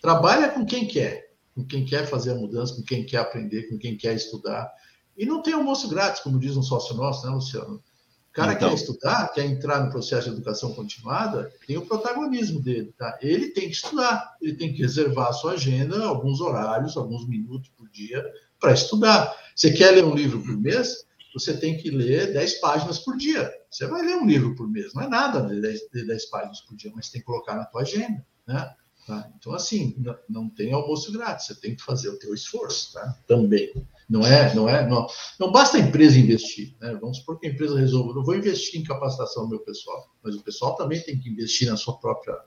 trabalha com quem quer, com quem quer fazer a mudança, com quem quer aprender, com quem quer estudar. E não tem almoço grátis, como diz um sócio nosso, né, Luciano? O cara então... quer estudar, quer entrar no processo de educação continuada, tem o protagonismo dele, tá? Ele tem que estudar, ele tem que reservar a sua agenda, alguns horários, alguns minutos por dia para estudar. Você quer ler um livro por mês? Você tem que ler 10 páginas por dia. Você vai ler um livro por mês, não é nada ler 10, 10 páginas por dia, mas tem que colocar na tua agenda, né? Tá? Então, assim, não, não, tem almoço grátis, você tem que fazer o teu esforço tá? também. Não é, não é, não, não basta a empresa investir, né? Vamos supor que a empresa resolva, não vou investir em capacitação do meu pessoal, mas o pessoal também tem que investir na sua própria,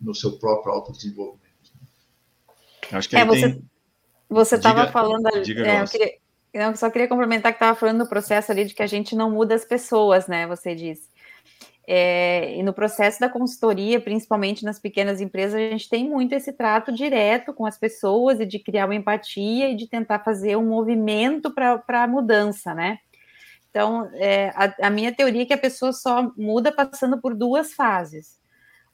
no seu próprio autodesenvolvimento. Acho que é, você tem... você estava falando ali, é, eu, queria, eu só queria complementar que estava falando do processo ali de que a gente não muda as pessoas, né? Você disse. É, e no processo da consultoria, principalmente nas pequenas empresas, a gente tem muito esse trato direto com as pessoas e de criar uma empatia e de tentar fazer um movimento para a mudança, né? Então, é, a, a, minha teoria é que a pessoa só muda passando por duas fases.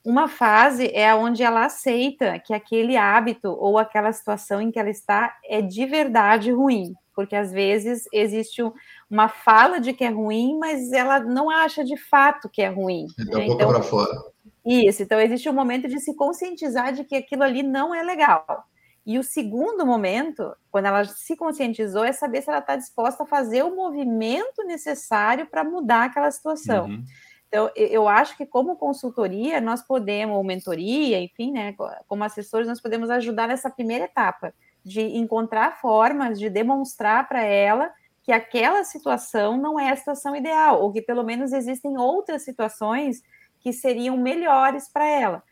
Uma fase é onde ela aceita que aquele hábito ou aquela situação em que ela está é de verdade ruim. porque às vezes existe uma fala de que é ruim, mas ela não acha de fato que é ruim. É da né? boca então, para fora. Isso, então existe um momento de se conscientizar de que aquilo ali não é legal. E o segundo momento, quando ela se conscientizou, é saber se ela está disposta a fazer o movimento necessário para mudar aquela situação. Uhum. Então, eu acho que como consultoria, nós podemos, ou mentoria, enfim, né, como assessores, nós podemos ajudar nessa primeira etapa, de encontrar formas de demonstrar para ela que aquela situação não é a situação ideal, ou que pelo menos existem outras situações que seriam melhores para ela.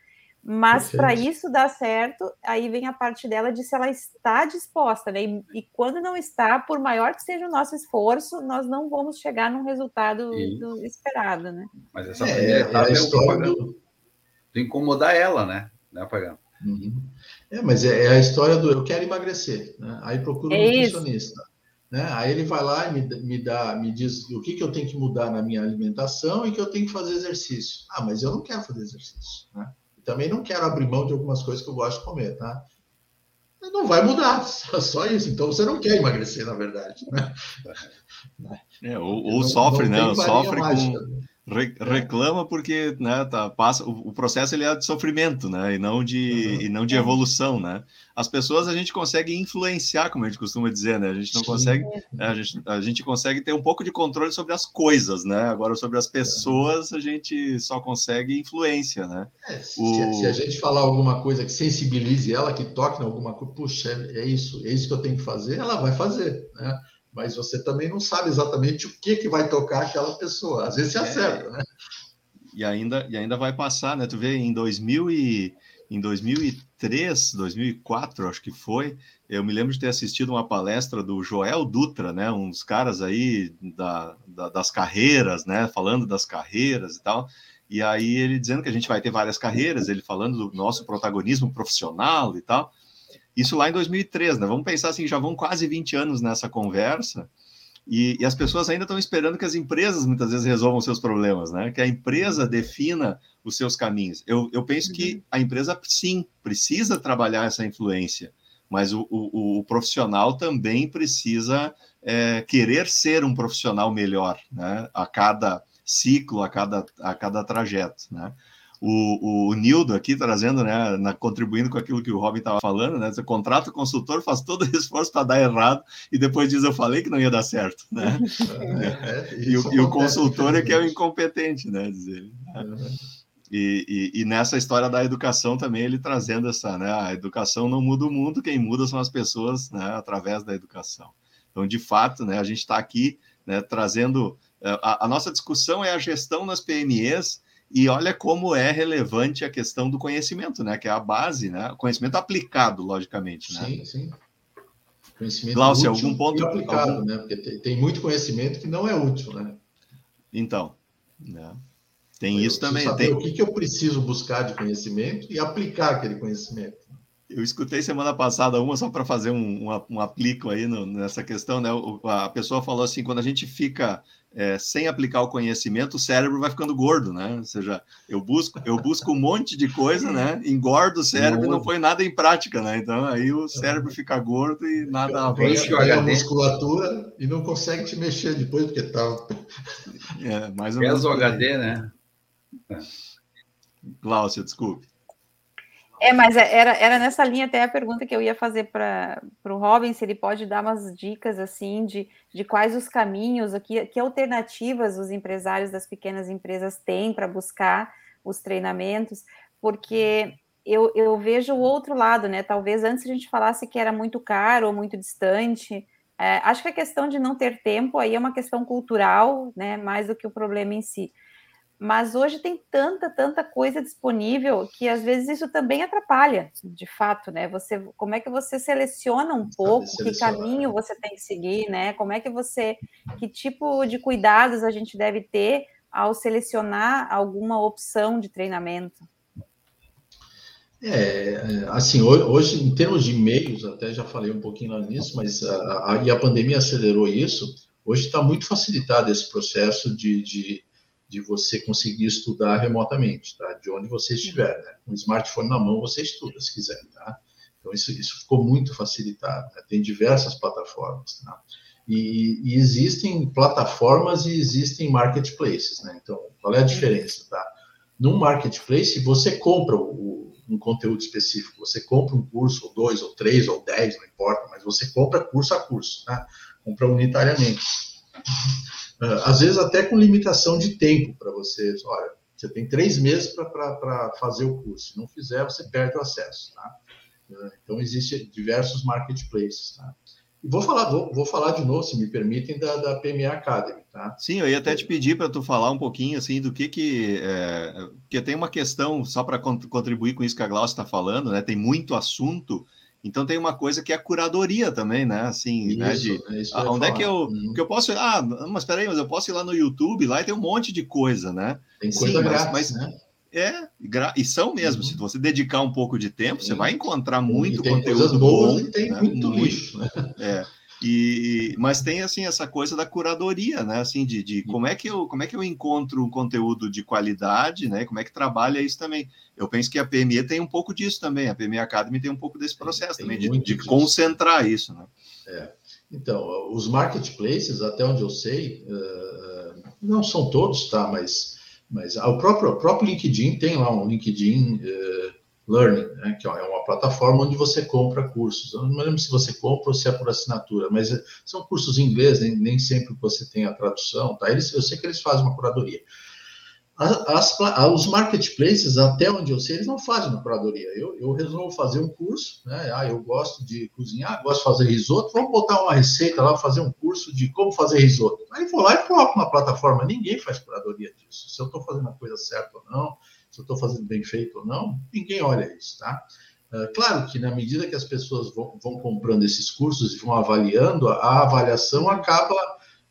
Mas para isso dar certo, aí vem a parte dela de se ela está disposta, né? E, e, quando não está, por maior que seja o nosso esforço, nós não vamos chegar num resultado do, esperado, né? Mas essa é, é, a história do... de incomodar ela, né? Né, Pagano? Uhum. É, mas é, é, a história do eu quero emagrecer, né? Aí procura um é nutricionista. Né? Aí ele vai lá e me, me, dá, me diz o que, que eu tenho que mudar na minha alimentação e que eu tenho que fazer exercício. Ah, mas eu não quero fazer exercício. Né? Também não quero abrir mão de algumas coisas que eu gosto de comer, tá? Não vai mudar, [LAUGHS] só isso. Então você não quer emagrecer, na verdade. Né? É, ou, ou não, sofre, não né? Sofre mágica. Re, é. reclama porque né, tá, passa, o, o, processo ele é de sofrimento, né, e não de, uhum. e não de é. evolução, né. As pessoas a gente consegue influenciar, como a gente costuma dizer, né, a gente não consegue, né, a, gente, a gente consegue ter um pouco de controle sobre as coisas, né, agora sobre as pessoas a gente só consegue influência, né. É, se, o... se, a gente falar alguma coisa que sensibilize ela, que toque em alguma coisa, puxa, é, é isso, é isso que eu tenho que fazer, ela vai fazer, né mas você também não sabe exatamente o que, que vai tocar aquela pessoa. Às vezes você é, acerta, né? E ainda, e ainda vai passar, né? Tu vê, em 2000 e, em 2003, 2004, acho que foi, eu me lembro de ter assistido uma palestra do Joel Dutra, né? Uns caras aí da, da, das carreiras, né? Falando das carreiras e tal. E aí ele dizendo que a gente vai ter várias carreiras, ele falando do nosso protagonismo profissional e tal. Isso lá em 2003, né? Vamos pensar assim, já vão quase 20 anos nessa conversa, e, e, as pessoas ainda estão esperando que as empresas muitas vezes resolvam seus problemas, né? Que a empresa defina os seus caminhos. Eu, eu penso que uhum. a empresa, sim, precisa trabalhar essa influência, mas o, o, o profissional também precisa é, querer ser um profissional melhor, né? A cada ciclo, a cada, a cada trajeto, né? O, o Nildo aqui trazendo, né, na, contribuindo com aquilo que o Robin estava falando, né? Você contrata o consultor, faz todo o esforço para dar errado e depois diz: Eu falei que não ia dar certo, né? [LAUGHS] É, é, e, o, e, o, consultor é que é o incompetente, né? Dizer. Uhum. E, e, e, nessa história da educação também ele trazendo essa, né? A educação não muda o mundo, quem muda são as pessoas, né? Através da educação. Então, de fato, né? A gente está aqui, né? Trazendo eh, a, a nossa discussão é a gestão nas PMEs e olha como é relevante a questão do conhecimento, né? Que é a base, né? Conhecimento aplicado, logicamente, né? Sim, sim. Conhecimento Glaucio, útil algum ponto aplicado, algum... né? Porque tem, tem, muito conhecimento que não é útil, né? Então, né? tem eu isso também. Saber tem... o que, que eu preciso buscar de conhecimento e aplicar aquele conhecimento. Eu escutei semana passada uma só para fazer um, um, um, aplico aí no, nessa questão, né? O, a pessoa falou assim: quando a gente fica é, sem aplicar o conhecimento, o cérebro vai ficando gordo, né? Ou seja, eu busco, eu busco um monte de coisa, né? Engordo o cérebro e não põe nada em prática, né? Então aí o cérebro fica gordo e nada avança. a musculatura e não consegue te mexer depois, porque tá. É, mais ou menos. o HD, né? Cláudia, desculpe. É, mas é, era, era nessa linha até a pergunta que eu ia fazer para o Robin, se ele pode dar umas dicas assim de, de quais os caminhos, que, que alternativas os empresários das pequenas empresas têm para buscar os treinamentos, porque eu, eu vejo o outro lado, né? Talvez antes a gente falasse que era muito caro ou muito distante. É, acho que a questão de não ter tempo aí é uma questão cultural, né? Mais do que o problema em si mas hoje tem tanta, tanta coisa disponível que às vezes isso também atrapalha, de fato, né? Você, como é que você seleciona um pouco que caminho você tem que seguir, né? Como é que você, que tipo de cuidados a gente deve ter ao selecionar alguma opção de treinamento? É, assim, hoje, em termos de meios, até já falei um pouquinho lá nisso, mas a, a, a pandemia acelerou isso. Hoje está muito facilitado esse processo de, de de você conseguir estudar remotamente, tá? De onde você estiver, né? Com o smartphone na mão você estuda, se quiser, tá? Então, isso, isso ficou muito facilitado. Né? Tem diversas plataformas. Né? E, e, existem plataformas e existem marketplaces. Né? Então, qual é a diferença? Tá? Num marketplace, você compra o, um conteúdo específico, você compra um curso, ou dois, ou três, ou dez, não importa, mas você compra curso a curso, tá? compra unitariamente. Ah, às vezes até com limitação de tempo para você. Olha, você tem três meses para fazer o curso. Se não fizer, você perde o acesso. Tá? Ah, então, existem diversos marketplaces. Tá? E vou falar, vou, vou, falar de novo, se me permitem, da, da PMA Academy, tá? Sim, eu ia até te pedir para tu falar um pouquinho, assim, do que que... É, porque tem uma questão, só para contribuir com isso que a Glaucia está falando, né? Tem muito assunto, então tem uma coisa que é a curadoria também, né? Assim, né, isso, né? De, é onde é que eu, uhum. que eu posso... Ah, mas peraí, mas eu posso ir lá no YouTube, lá e tem um monte de coisa, né? Tem coisa Sim, grátis, mas, né? É, e são mesmo. Uhum. Se você dedicar um pouco de tempo, você vai encontrar muito conteúdo bom. E tem né? muito, muito lixo, né? É. E, mas tem assim essa coisa da curadoria, né? Assim, de, de como é que eu como é que eu encontro um conteúdo de qualidade, né? Como é que trabalha isso também? Eu penso que a PME tem um pouco disso também. A PME Academy tem um pouco desse processo tem, também de, de concentrar isso, né? É. Então, os marketplaces, até onde eu sei, uh, não são todos, tá? Mas mas o próprio, o próprio LinkedIn tem lá um LinkedIn uh, Learning, né, que é uma plataforma onde você compra cursos. Eu não lembro se você compra ou se é por assinatura, mas são cursos em inglês, nem, nem sempre você tem a tradução. Tá? Eles, eu sei que eles fazem uma curadoria. As, os marketplaces, até onde eu sei, eles não fazem uma curadoria. Eu, eu resolvo fazer um curso, né? Ah, eu gosto de cozinhar, gosto de fazer risoto, vamos botar uma receita lá, fazer um curso de como fazer risoto. Aí vou lá e coloco na plataforma. Ninguém faz curadoria disso. Se eu estou fazendo a coisa certa ou não, se eu estou fazendo bem feito ou não, ninguém olha isso, tá? Uh, claro que na medida que as pessoas vão, vão, comprando esses cursos e vão avaliando, a avaliação acaba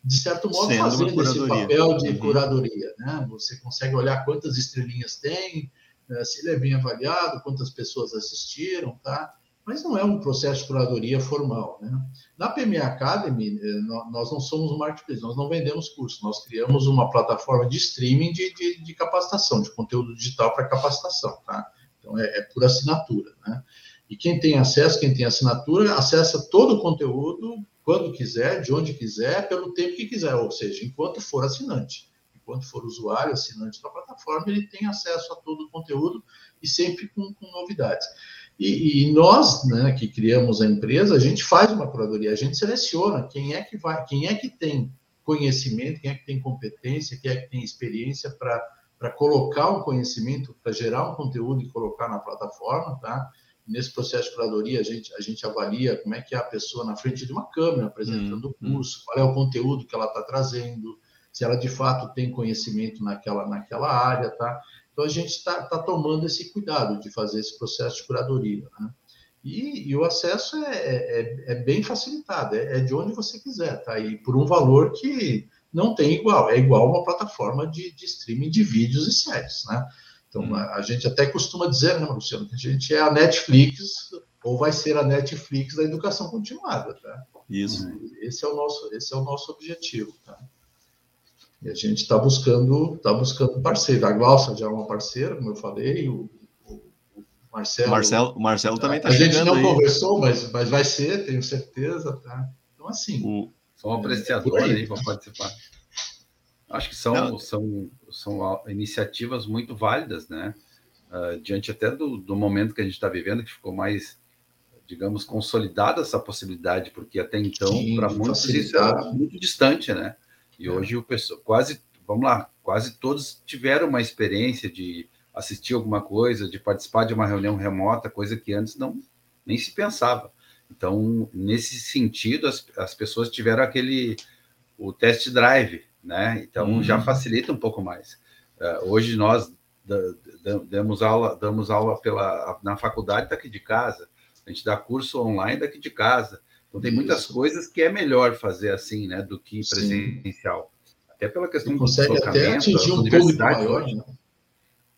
de certo modo, Sendo fazendo esse papel de uhum. curadoria. Né? Você consegue olhar quantas estrelinhas tem, né? se ele é bem avaliado, quantas pessoas assistiram, tá? Mas não é um processo de curadoria formal. Né? Na PMA Academy, eh, nós não somos um marketplace, nós não vendemos curso, nós criamos uma plataforma de streaming de, de, de capacitação, de conteúdo digital para capacitação. Tá? Então, é, é por assinatura. Né? E quem tem acesso, quem tem assinatura, acessa todo o conteúdo quando quiser, de onde quiser, pelo tempo que quiser, ou seja, enquanto for assinante. Enquanto for usuário, assinante da plataforma, ele tem acesso a todo o conteúdo e sempre com, com novidades. E, e, nós, né, que criamos a empresa, a gente faz uma curadoria, a gente seleciona quem é que vai, quem é que tem conhecimento, quem é que tem competência, quem é que tem experiência para colocar um conhecimento, para gerar um conteúdo e colocar na plataforma, tá? nesse processo de curadoria, a gente, a gente avalia como é que é a pessoa na frente de uma câmera apresentando o hum, hum. curso, qual é o conteúdo que ela está trazendo, se ela de fato tem conhecimento naquela, naquela área, tá? Então, a gente está tá tomando esse cuidado de fazer esse processo de curadoria, né? E, e o acesso é, é, é, é bem facilitado, é, é, de onde você quiser, tá? E por um valor que não tem igual, é igual uma plataforma de, de streaming de vídeos e séries, né? Então, hum. a, a, gente até costuma dizer, né, Luciano, que a gente é a Netflix, ou vai ser a Netflix da educação continuada, tá? Isso. Esse é o nosso, esse é o nosso objetivo, tá? E a gente está buscando, tá buscando parceiro. A Glaucia já é uma parceira, como eu falei, o, o, o Marcelo. Marcelo, o Marcelo também está chegando. A gente não aí. conversou, mas, mas vai ser, tenho certeza, tá? Então, assim. O... Só um apreciador é, aí para participar. Acho que são, são, são iniciativas muito válidas, né? Uh, diante até do, do momento que a gente está vivendo, que ficou mais, digamos, consolidada essa possibilidade, porque até então, para muitos, isso era muito distante, né? E hoje o pessoal, quase, vamos lá, quase todos tiveram uma experiência de assistir alguma coisa, de participar de uma reunião remota, coisa que antes não nem se pensava. Então, nesse sentido, as, as pessoas tiveram aquele o test drive, né? Então uhum. já facilita um pouco mais. Uh, hoje nós damos aula, damos aula pela, na faculdade daqui de casa, a gente dá curso online daqui de casa. Então tem muitas coisas que é melhor fazer assim, né, do que presencial. Sim. Até pela questão do consegue até atingir um público maior, né?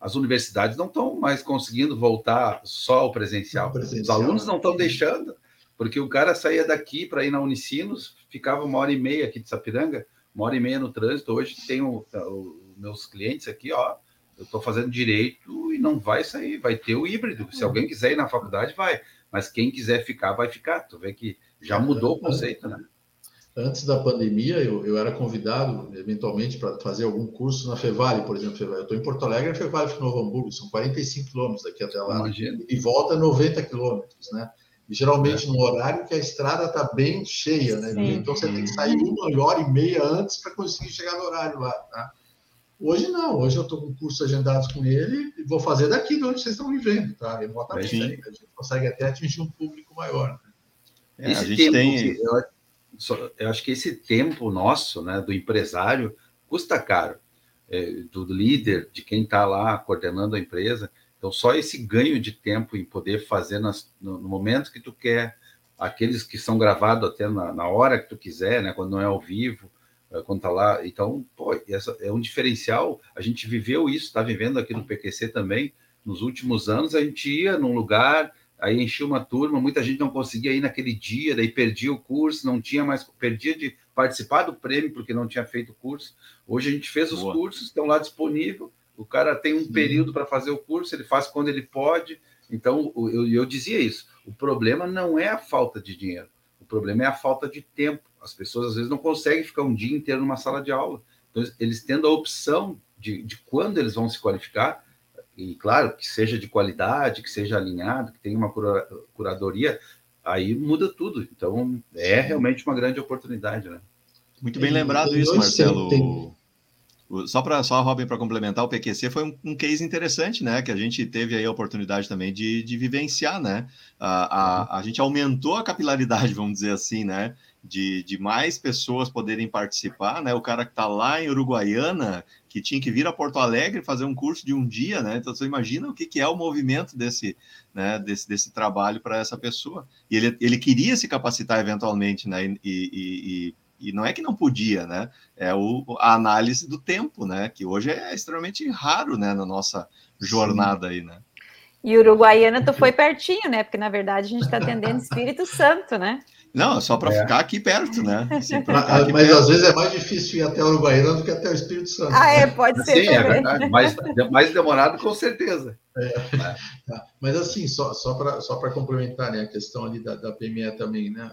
As universidades não estão mais conseguindo voltar só ao presencial. presencial. Os alunos não estão deixando, porque o cara saía daqui para ir na Unicinos, ficava uma hora e meia aqui de Sapiranga, uma hora e meia no trânsito. Hoje tenho o, meus clientes aqui, ó. Eu estou fazendo direito e não vai sair, vai ter o híbrido. Se alguém quiser ir na faculdade, vai. Mas quem quiser ficar, vai ficar. Tu vê que já mudou o conceito, né? Antes da pandemia, eu, eu era convidado, eventualmente, para fazer algum curso na Fevale, por exemplo. Eu estou em Porto Alegre, a Fevale fica em Novo Hamburgo, são 45 quilômetros daqui até lá. Imagina. E volta 90 quilômetros, né? E geralmente é. no horário que a estrada está bem cheia, né? Sim. Então você tem que sair uma hora e meia antes para conseguir chegar no horário lá, tá? Hoje não, hoje eu estou com curso agendados com ele e vou fazer daqui de onde vocês estão vivendo, tá? Remotamente. A gente consegue até atingir um público maior. Né? É, a gente tem. Eu, eu, acho que esse tempo nosso, né, do empresário, custa caro. É, do líder, de quem está lá coordenando a empresa. Então, só esse ganho de tempo em poder fazer nas, no, no, momento que tu quer, aqueles que são gravados até na, na hora que tu quiser, né, quando não é ao vivo, é, quando tá lá. Então, pô, essa é um diferencial. A gente viveu isso, está vivendo aqui no PQC também. Nos últimos anos, a gente ia num lugar, aí enchia uma turma, muita gente não conseguia ir naquele dia, daí perdia o curso, não tinha mais, perdia de participar do prêmio porque não tinha feito o curso. Hoje a gente fez os Boa. cursos, estão lá disponível. O cara tem um período para fazer o curso, ele faz quando ele pode. Então, eu, eu dizia isso. O problema não é a falta de dinheiro, problema é a falta de tempo. As pessoas às vezes não conseguem ficar um dia inteiro numa sala de aula. Então, eles tendo a opção de, de quando eles vão se qualificar, e claro, que seja de qualidade, que seja alinhado, que tenha uma cura, curadoria, aí muda tudo. Então, é realmente uma grande oportunidade, né? Muito bem lembrado isso, Marcelo. Só para só Robin para complementar, o PQC foi um, um, case interessante, né? Que a gente teve aí a oportunidade também de, de vivenciar, né? A, a, a gente aumentou a capilaridade, vamos dizer assim, né? De, de mais pessoas poderem participar, né? O cara que está lá em Uruguaiana, que tinha que vir a Porto Alegre fazer um curso de um dia, né? Então você imagina o que, que é o movimento desse, né? Desse, desse trabalho para essa pessoa. E ele, ele queria se capacitar eventualmente, né? E, e, e e não é que não podia, né? É o, a análise do tempo, né? Que hoje é extremamente raro, né? Na nossa jornada Sim. aí, né? E Uruguaiana tu foi pertinho, né? Porque na verdade a gente está atendendo Espírito Santo, né? Não, só para é. ficar aqui perto, né? Assim, mas, mas perto. às vezes é mais difícil ir até Uruguaiana do que até o Espírito Santo. Ah, é, pode ser. Sim, é também. é verdade. Mais, mais demorado, com certeza. É. É. Mas assim, só, só para só complementar né, a questão ali da, da PME também, né?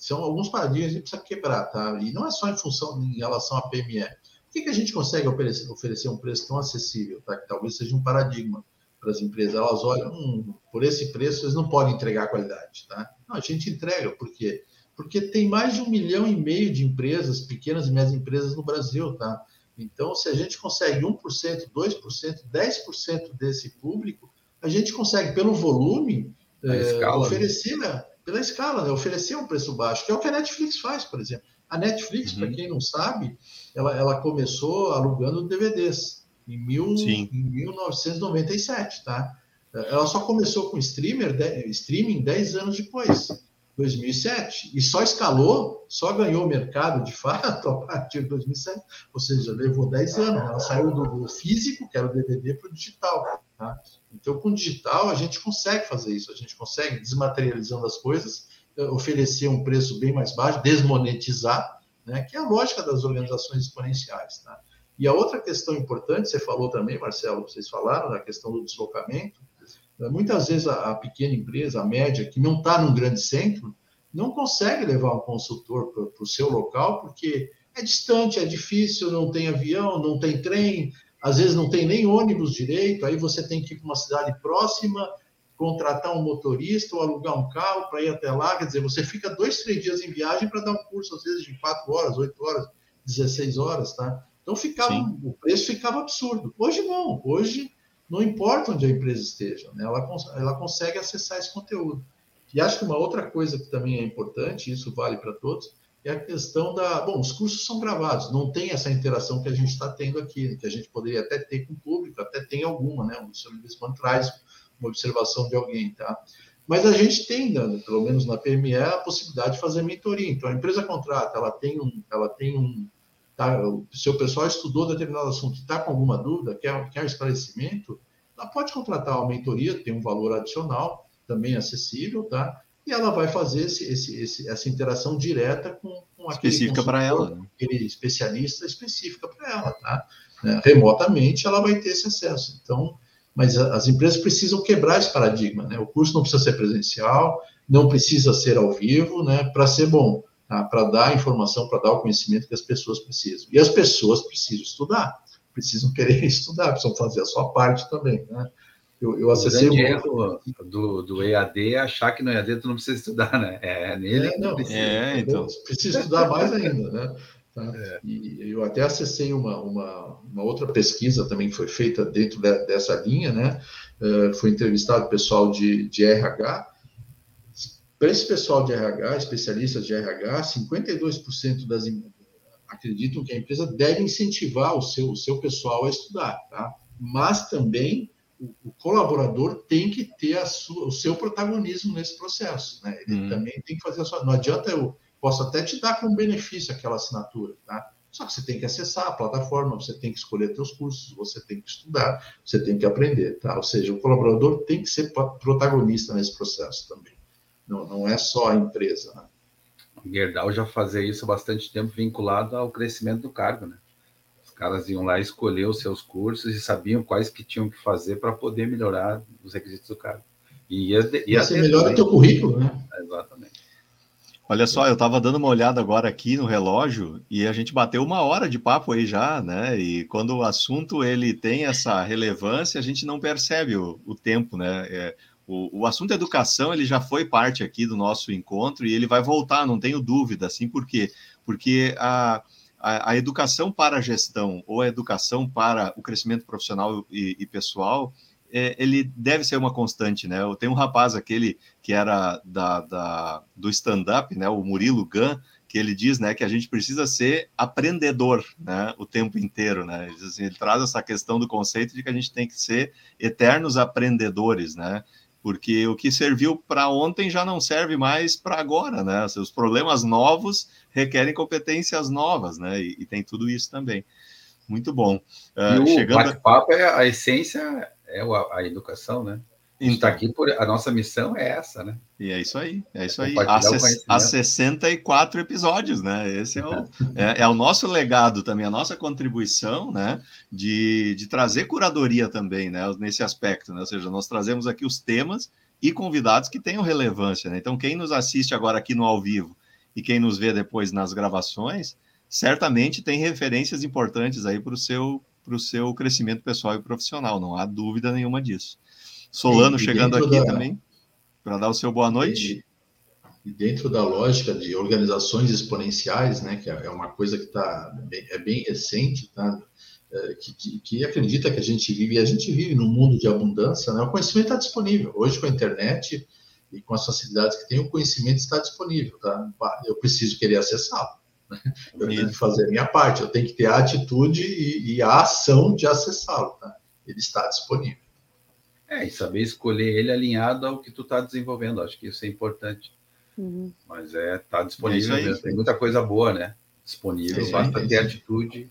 São alguns paradigmas que a gente precisa quebrar, tá? E não é só em função em relação à PME. Por que, que a gente consegue oferecer, oferecer um preço tão acessível, tá? Que talvez seja um paradigma para as empresas. Elas olham, hum, por esse preço eles não podem entregar qualidade, tá? Não, a gente entrega, por quê? Porque tem mais de um milhão e meio de empresas, pequenas e médias empresas no Brasil, tá? Então, se a gente consegue 1%, 2%, 10% desse público, a gente consegue, pelo volume, é, oferecer, né? Pela escala, né? oferecer um preço baixo, que é o que a Netflix faz, por exemplo. A Netflix, uhum. para quem não sabe, ela, ela começou alugando DVDs em, mil, em 1997, tá? Ela só começou com streamer, de, streaming 10 anos depois, 2007, e só escalou, só ganhou mercado de fato [LAUGHS] a partir de 2007, ou seja, levou 10 anos. Ela saiu do, do físico, que era o DVD, para o digital. Tá? Então, com o digital, a gente consegue fazer isso, a gente consegue, desmaterializando as coisas, eh, oferecer um preço bem mais baixo, desmonetizar, né, que é a lógica das organizações exponenciais. Tá? E a outra questão importante, você falou também, Marcelo, vocês falaram, da questão do deslocamento. Muitas vezes a, a pequena empresa, a média, que não está num grande centro, não consegue levar um consultor para o seu local, porque é distante, é difícil, não tem avião, não tem trem, às vezes não tem nem ônibus direito, aí você tem que ir para uma cidade próxima, contratar um motorista ou alugar um carro para ir até lá. Quer dizer, você fica dois, três dias em viagem para dar um curso, às vezes, de quatro horas, oito horas, 16 horas, tá? Então ficava, o preço ficava absurdo. Hoje não, hoje não importa onde a empresa esteja, né? ela, ela consegue acessar esse conteúdo. E acho que uma outra coisa que também é importante, isso vale para todos, é a questão da. Bom, os cursos são gravados, não tem essa interação que a gente está tendo aqui, que a gente poderia até ter com o público, até tem alguma, né? O Sr. Bisman traz uma observação de alguém, tá? Mas a gente tem, né, pelo menos na PME, a possibilidade de fazer mentoria. Então, a empresa contrata, ela tem um. Ela tem um tá, o pessoal estudou determinado assunto e está com alguma dúvida, quer, quer esclarecimento, ela pode contratar uma mentoria, tem um valor adicional, também acessível, tá? e ela vai fazer esse, esse, esse, essa interação direta com, com aquele específica para ela, né? aquele especialista específica para ela, tá? Né? Remotamente ela vai ter esse acesso. Então mas as empresas precisam quebrar esse paradigma, né? O curso não precisa ser presencial, não precisa ser ao vivo, né? Para ser bom, tá? para dar a informação, para dar o conhecimento que as pessoas precisam. E as pessoas precisam estudar, precisam querer [LAUGHS] estudar, precisam fazer a sua parte também, né? Eu, eu acessei o erro do, do EAD é achar que no EAD tu não precisa estudar, né? É nele é, não, precisa. É, então. Precisa estudar mais ainda, né? Tá? É. E eu até acessei uma, uma, uma, outra pesquisa também que foi feita dentro de, dessa linha, né? Uh, foi entrevistado pessoal de, de RH. Para esse pessoal de RH, especialistas de RH, 52% das acreditam que a empresa deve incentivar o seu, o seu pessoal a estudar, tá? Mas também o, colaborador tem que ter sua, o seu protagonismo nesse processo. Né? Ele hum. também tem que fazer a sua. Não adianta eu posso até te dar como benefício aquela assinatura, tá? Só que você tem que acessar a plataforma, você tem que escolher seus cursos, você tem que estudar, você tem que aprender, tá? Ou seja, o colaborador tem que ser protagonista nesse processo também. Não, não é só a empresa. Né? O Gerdau já fazia isso há bastante tempo vinculado ao crescimento do cargo, né? caras iam lá escolher os seus cursos e sabiam quais que tinham que fazer para poder melhorar os requisitos do cargo. E ia, ia, ia ser melhor o teu currículo, né? Exatamente. Olha só, eu estava dando uma olhada agora aqui no relógio e a gente bateu uma hora de papo aí já, né? E quando o assunto ele tem essa relevância, a gente não percebe o, o tempo, né? É, o, o assunto educação ele já foi parte aqui do nosso encontro e ele vai voltar, não tenho dúvida, assim, por quê? Porque a a, a, educação para a gestão ou a educação para o crescimento profissional e, e pessoal, é, ele deve ser uma constante, né? Eu tenho um rapaz aquele que era da, da do stand-up, né? O Murilo Gun, que ele diz, né, que a gente precisa ser aprendedor, né, o tempo inteiro, né? Ele, assim, ele traz essa questão do conceito de que a gente tem que ser eternos aprendedores, né? Porque o que serviu para ontem já não serve mais para agora, né? Os problemas novos requerem competências novas, né? E, e tem tudo isso também. Muito bom. Uh, e o chegando... bate-papo, é a essência é a, educação, né? A gente está então. aqui por. A nossa missão é essa, né? E é isso aí, é isso aí. Há, há 64 episódios, né? Esse é o, é, é, o nosso legado também, a nossa contribuição, né? De, de trazer curadoria também, né? Nesse aspecto, né? Ou seja, nós trazemos aqui os temas e convidados que tenham relevância, né? Então, quem nos assiste agora aqui no ao vivo e quem nos vê depois nas gravações, certamente tem referências importantes aí para o seu, seu crescimento pessoal e profissional, não há dúvida nenhuma disso. Solano e, chegando aqui da, também, para dar o seu boa noite. E, dentro da lógica de organizações exponenciais, né, que é, é uma coisa que tá, é bem recente, tá? É, que, que, que, acredita que a gente vive, e a gente vive num mundo de abundância, né? o conhecimento está disponível. Hoje, com a internet e com as facilidades que tem, o conhecimento está disponível. Tá? Eu preciso querer acessá-lo. Né? Eu tenho que fazer a minha parte, eu tenho que ter a atitude e, e a ação de acessá-lo. Tá? Ele está disponível. É, e saber escolher ele alinhado ao que tu está desenvolvendo. Acho que isso é importante. Uhum. Mas é, tá disponível é mesmo. Tem muita coisa boa, né? Disponível, é basta ter atitude.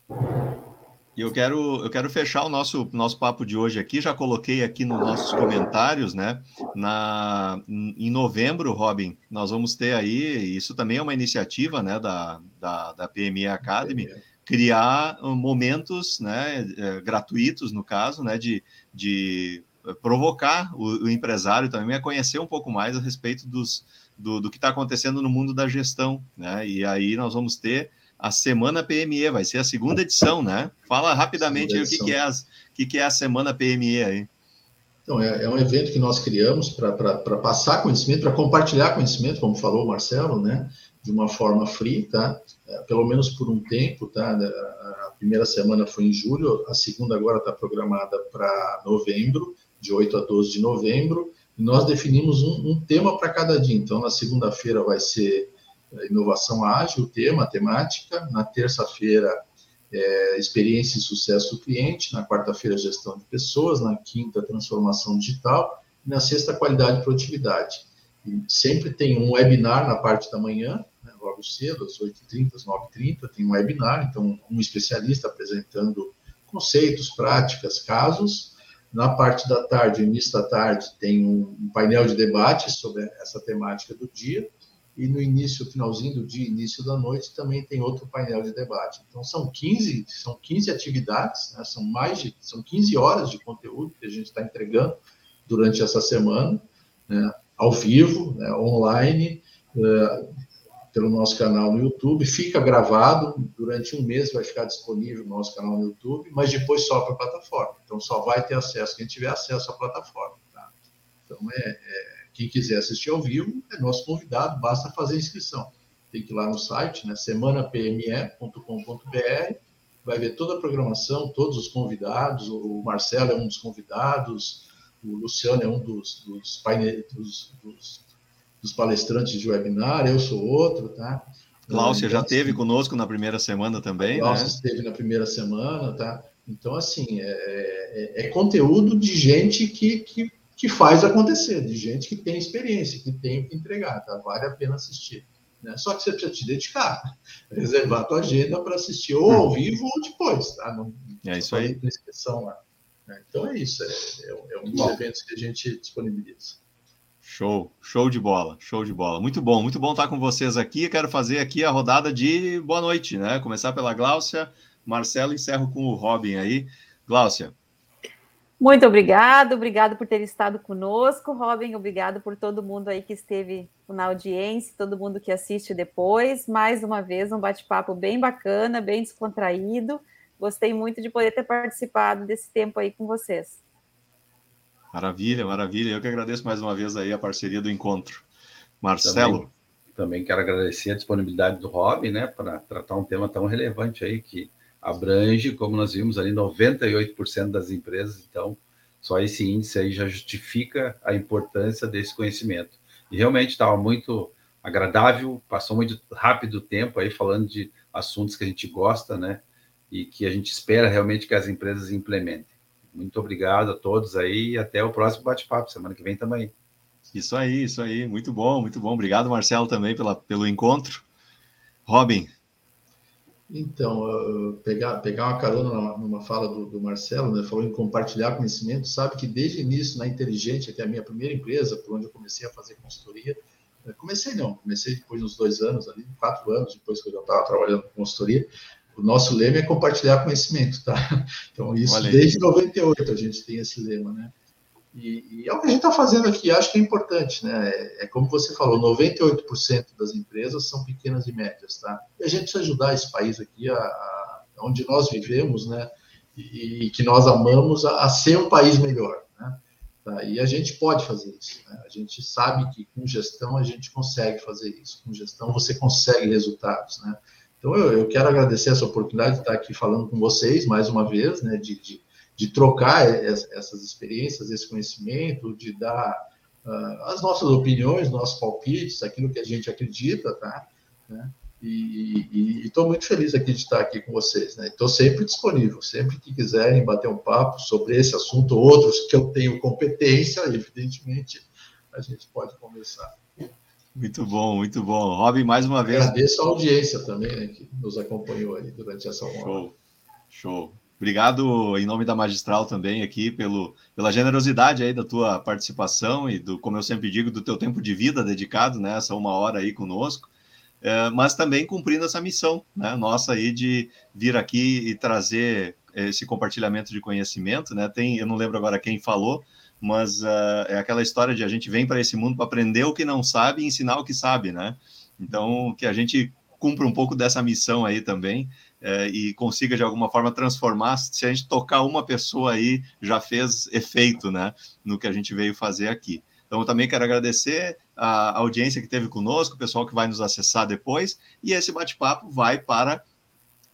E eu quero, eu quero fechar o nosso, nosso papo de hoje aqui. Já coloquei aqui nos nossos comentários, né? Na, em novembro, Robin, nós vamos ter aí, isso também é uma iniciativa né, da, da, da PME Academy, criar momentos né, é, gratuitos, no caso, né, de, de provocar o, o, empresário também a conhecer um pouco mais a respeito dos, do, do que está acontecendo no mundo da gestão, né? E aí nós vamos ter a Semana PME, vai ser a segunda edição, né? Fala rapidamente aí o que, que, é as, que, que é a Semana PME aí. Então, é, é um evento que nós criamos para passar conhecimento, para compartilhar conhecimento, como falou o Marcelo, né? De uma forma free, tá? É, pelo menos por um tempo, tá? A primeira semana foi em julho, a segunda agora está programada para novembro, de 8 a 12 de novembro, e nós definimos um, um tema para cada dia. Então, na segunda-feira vai ser é, inovação ágil, tema, temática. Na terça-feira, é, experiência e sucesso do cliente. Na quarta-feira, gestão de pessoas. Na quinta, transformação digital. E na sexta, qualidade e produtividade. E sempre tem um webinar na parte da manhã, né, logo cedo, às 8h30, às 9h30, tem um webinar, então um especialista apresentando conceitos, práticas, casos. Na parte da tarde, início da tarde, tem um painel de debate sobre essa temática do dia. e no início, finalzinho do dia, início da noite, também tem outro painel de debate. Então, são 15, são 15 atividades, né? são mais de, são 15 horas de conteúdo que a gente está entregando durante essa semana, né? ao vivo, né? online, uh, pelo nosso canal no YouTube. Fica gravado, durante um mês vai ficar disponível no nosso canal no YouTube, mas depois só para a plataforma. Então, só vai ter acesso quem tiver acesso à plataforma. Tá? Então, é, é quem quiser assistir ao vivo é nosso convidado, basta fazer inscrição. Tem que ir lá no site, né, semanapme.com.br, vai ver toda a programação, todos os convidados, o Marcelo é um dos convidados, o Luciano é um dos, dos, dos, dos, dos palestrantes de webinar, eu sou outro, tá? Cláudia então, já esteve assim, conosco na primeira semana também, Cláudia né? esteve na primeira semana, tá? Então, assim, é, é, é conteúdo de gente que, que que faz acontecer, de gente que tem experiência, que tem que entregar, tá? Vale a pena assistir. Né? Só que você precisa te dedicar, [LAUGHS] reservar a tua agenda para assistir ou ao vivo ou depois, tá? Não, é isso aí. Inscrição lá. Né? Então é isso, é, é, é um dos bom. eventos que a gente disponibiliza. Show, show de bola, show de bola. Muito bom, muito bom estar com vocês aqui. Quero fazer aqui a rodada de boa noite, né? Começar pela Gláucia, Marcelo, encerro com o Robin aí. Gláucia, muito obrigado, obrigado por ter estado conosco, Robin. Obrigado por todo mundo aí que esteve na audiência, todo mundo que assiste depois. Mais uma vez, um bate-papo bem bacana, bem descontraído. Gostei muito de poder ter participado desse tempo aí com vocês. Maravilha, maravilha. Eu que agradeço mais uma vez aí a parceria do encontro. Marcelo. Também, também quero agradecer a disponibilidade do Robin, né, para tratar um tema tão relevante aí que abrange, como nós vimos ali, 98% das empresas, então só esse índice aí já justifica a importância desse conhecimento. E realmente estava muito agradável, passou muito rápido o tempo aí falando de assuntos que a gente gosta, né? E que a gente espera realmente que as empresas implementem. Muito obrigado a todos aí e até o próximo bate-papo, semana que vem também. Isso aí, isso aí, muito bom, muito bom. Obrigado, Marcelo, também pela, pelo encontro. Robin, então, pegar, pegar uma carona numa fala do, do, Marcelo, né, falou em compartilhar conhecimento, sabe que desde o início na Inteligente, que é a minha primeira empresa, por onde eu comecei a fazer consultoria, né, comecei não, comecei depois uns dois anos ali, quatro anos depois que eu já estava trabalhando com consultoria, o nosso lema é compartilhar conhecimento, tá? [LAUGHS] Então, isso desde 98 a gente tem esse lema, né? E, e, é o que a gente está fazendo aqui, acho que é importante, né? É, é como você falou, 98% das empresas são pequenas e médias, tá? E a gente precisa ajudar esse país aqui, a, a onde nós vivemos, né? E, e que nós amamos, a, a, ser um país melhor, né? Tá? E a gente pode fazer isso, né? A gente sabe que com gestão a gente consegue fazer isso. Com gestão você consegue resultados, né? Então eu, eu quero agradecer essa oportunidade de estar aqui falando com vocês mais uma vez, né? de, de de trocar essas experiências, esse conhecimento, de dar uh, as nossas opiniões, nossos palpites, aquilo que a gente acredita, tá? Né? E estou muito feliz aqui de estar aqui com vocês, né? Estou sempre disponível, sempre que quiserem bater um papo sobre esse assunto, outros que eu tenho competência, evidentemente, a gente pode conversar. Muito bom, muito bom. Robin, mais uma vez. Agradeço a audiência também, né, que nos acompanhou aí durante essa hora. Show, show. Obrigado em nome da Magistral também aqui pelo, pela generosidade aí da tua participação e do, como eu sempre digo, do teu tempo de vida dedicado, né, essa uma hora aí conosco, é, mas também cumprindo essa missão, né, nossa aí de vir aqui e trazer esse compartilhamento de conhecimento, né, tem, eu não lembro agora quem falou, mas uh, é aquela história de a gente vem para esse mundo para aprender o que não sabe e ensinar o que sabe, né, então que a gente cumpra um pouco dessa missão aí também, é, e consiga de alguma forma transformar. Se a gente tocar uma pessoa aí, já fez efeito, né, no que a gente veio fazer aqui. Então, eu também quero agradecer a audiência que teve conosco, o pessoal que vai nos acessar depois, e esse bate-papo vai para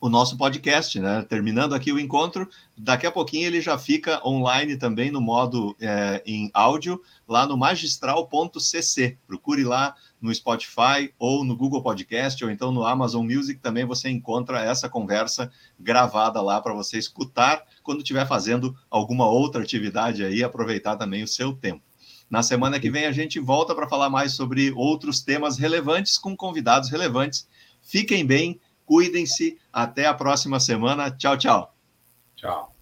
o nosso podcast, né? Terminando aqui o encontro, daqui a pouquinho ele já fica online também no modo é, em áudio, lá no magistral.cc. Procure lá no Spotify ou no Google Podcast ou então no Amazon Music também você encontra essa conversa gravada lá para você escutar quando estiver fazendo alguma outra atividade aí, aproveitar também o seu tempo. Na semana que vem a gente volta para falar mais sobre outros temas relevantes com convidados relevantes. Fiquem bem Cuidem-se. Até a próxima semana. Tchau, tchau. Tchau.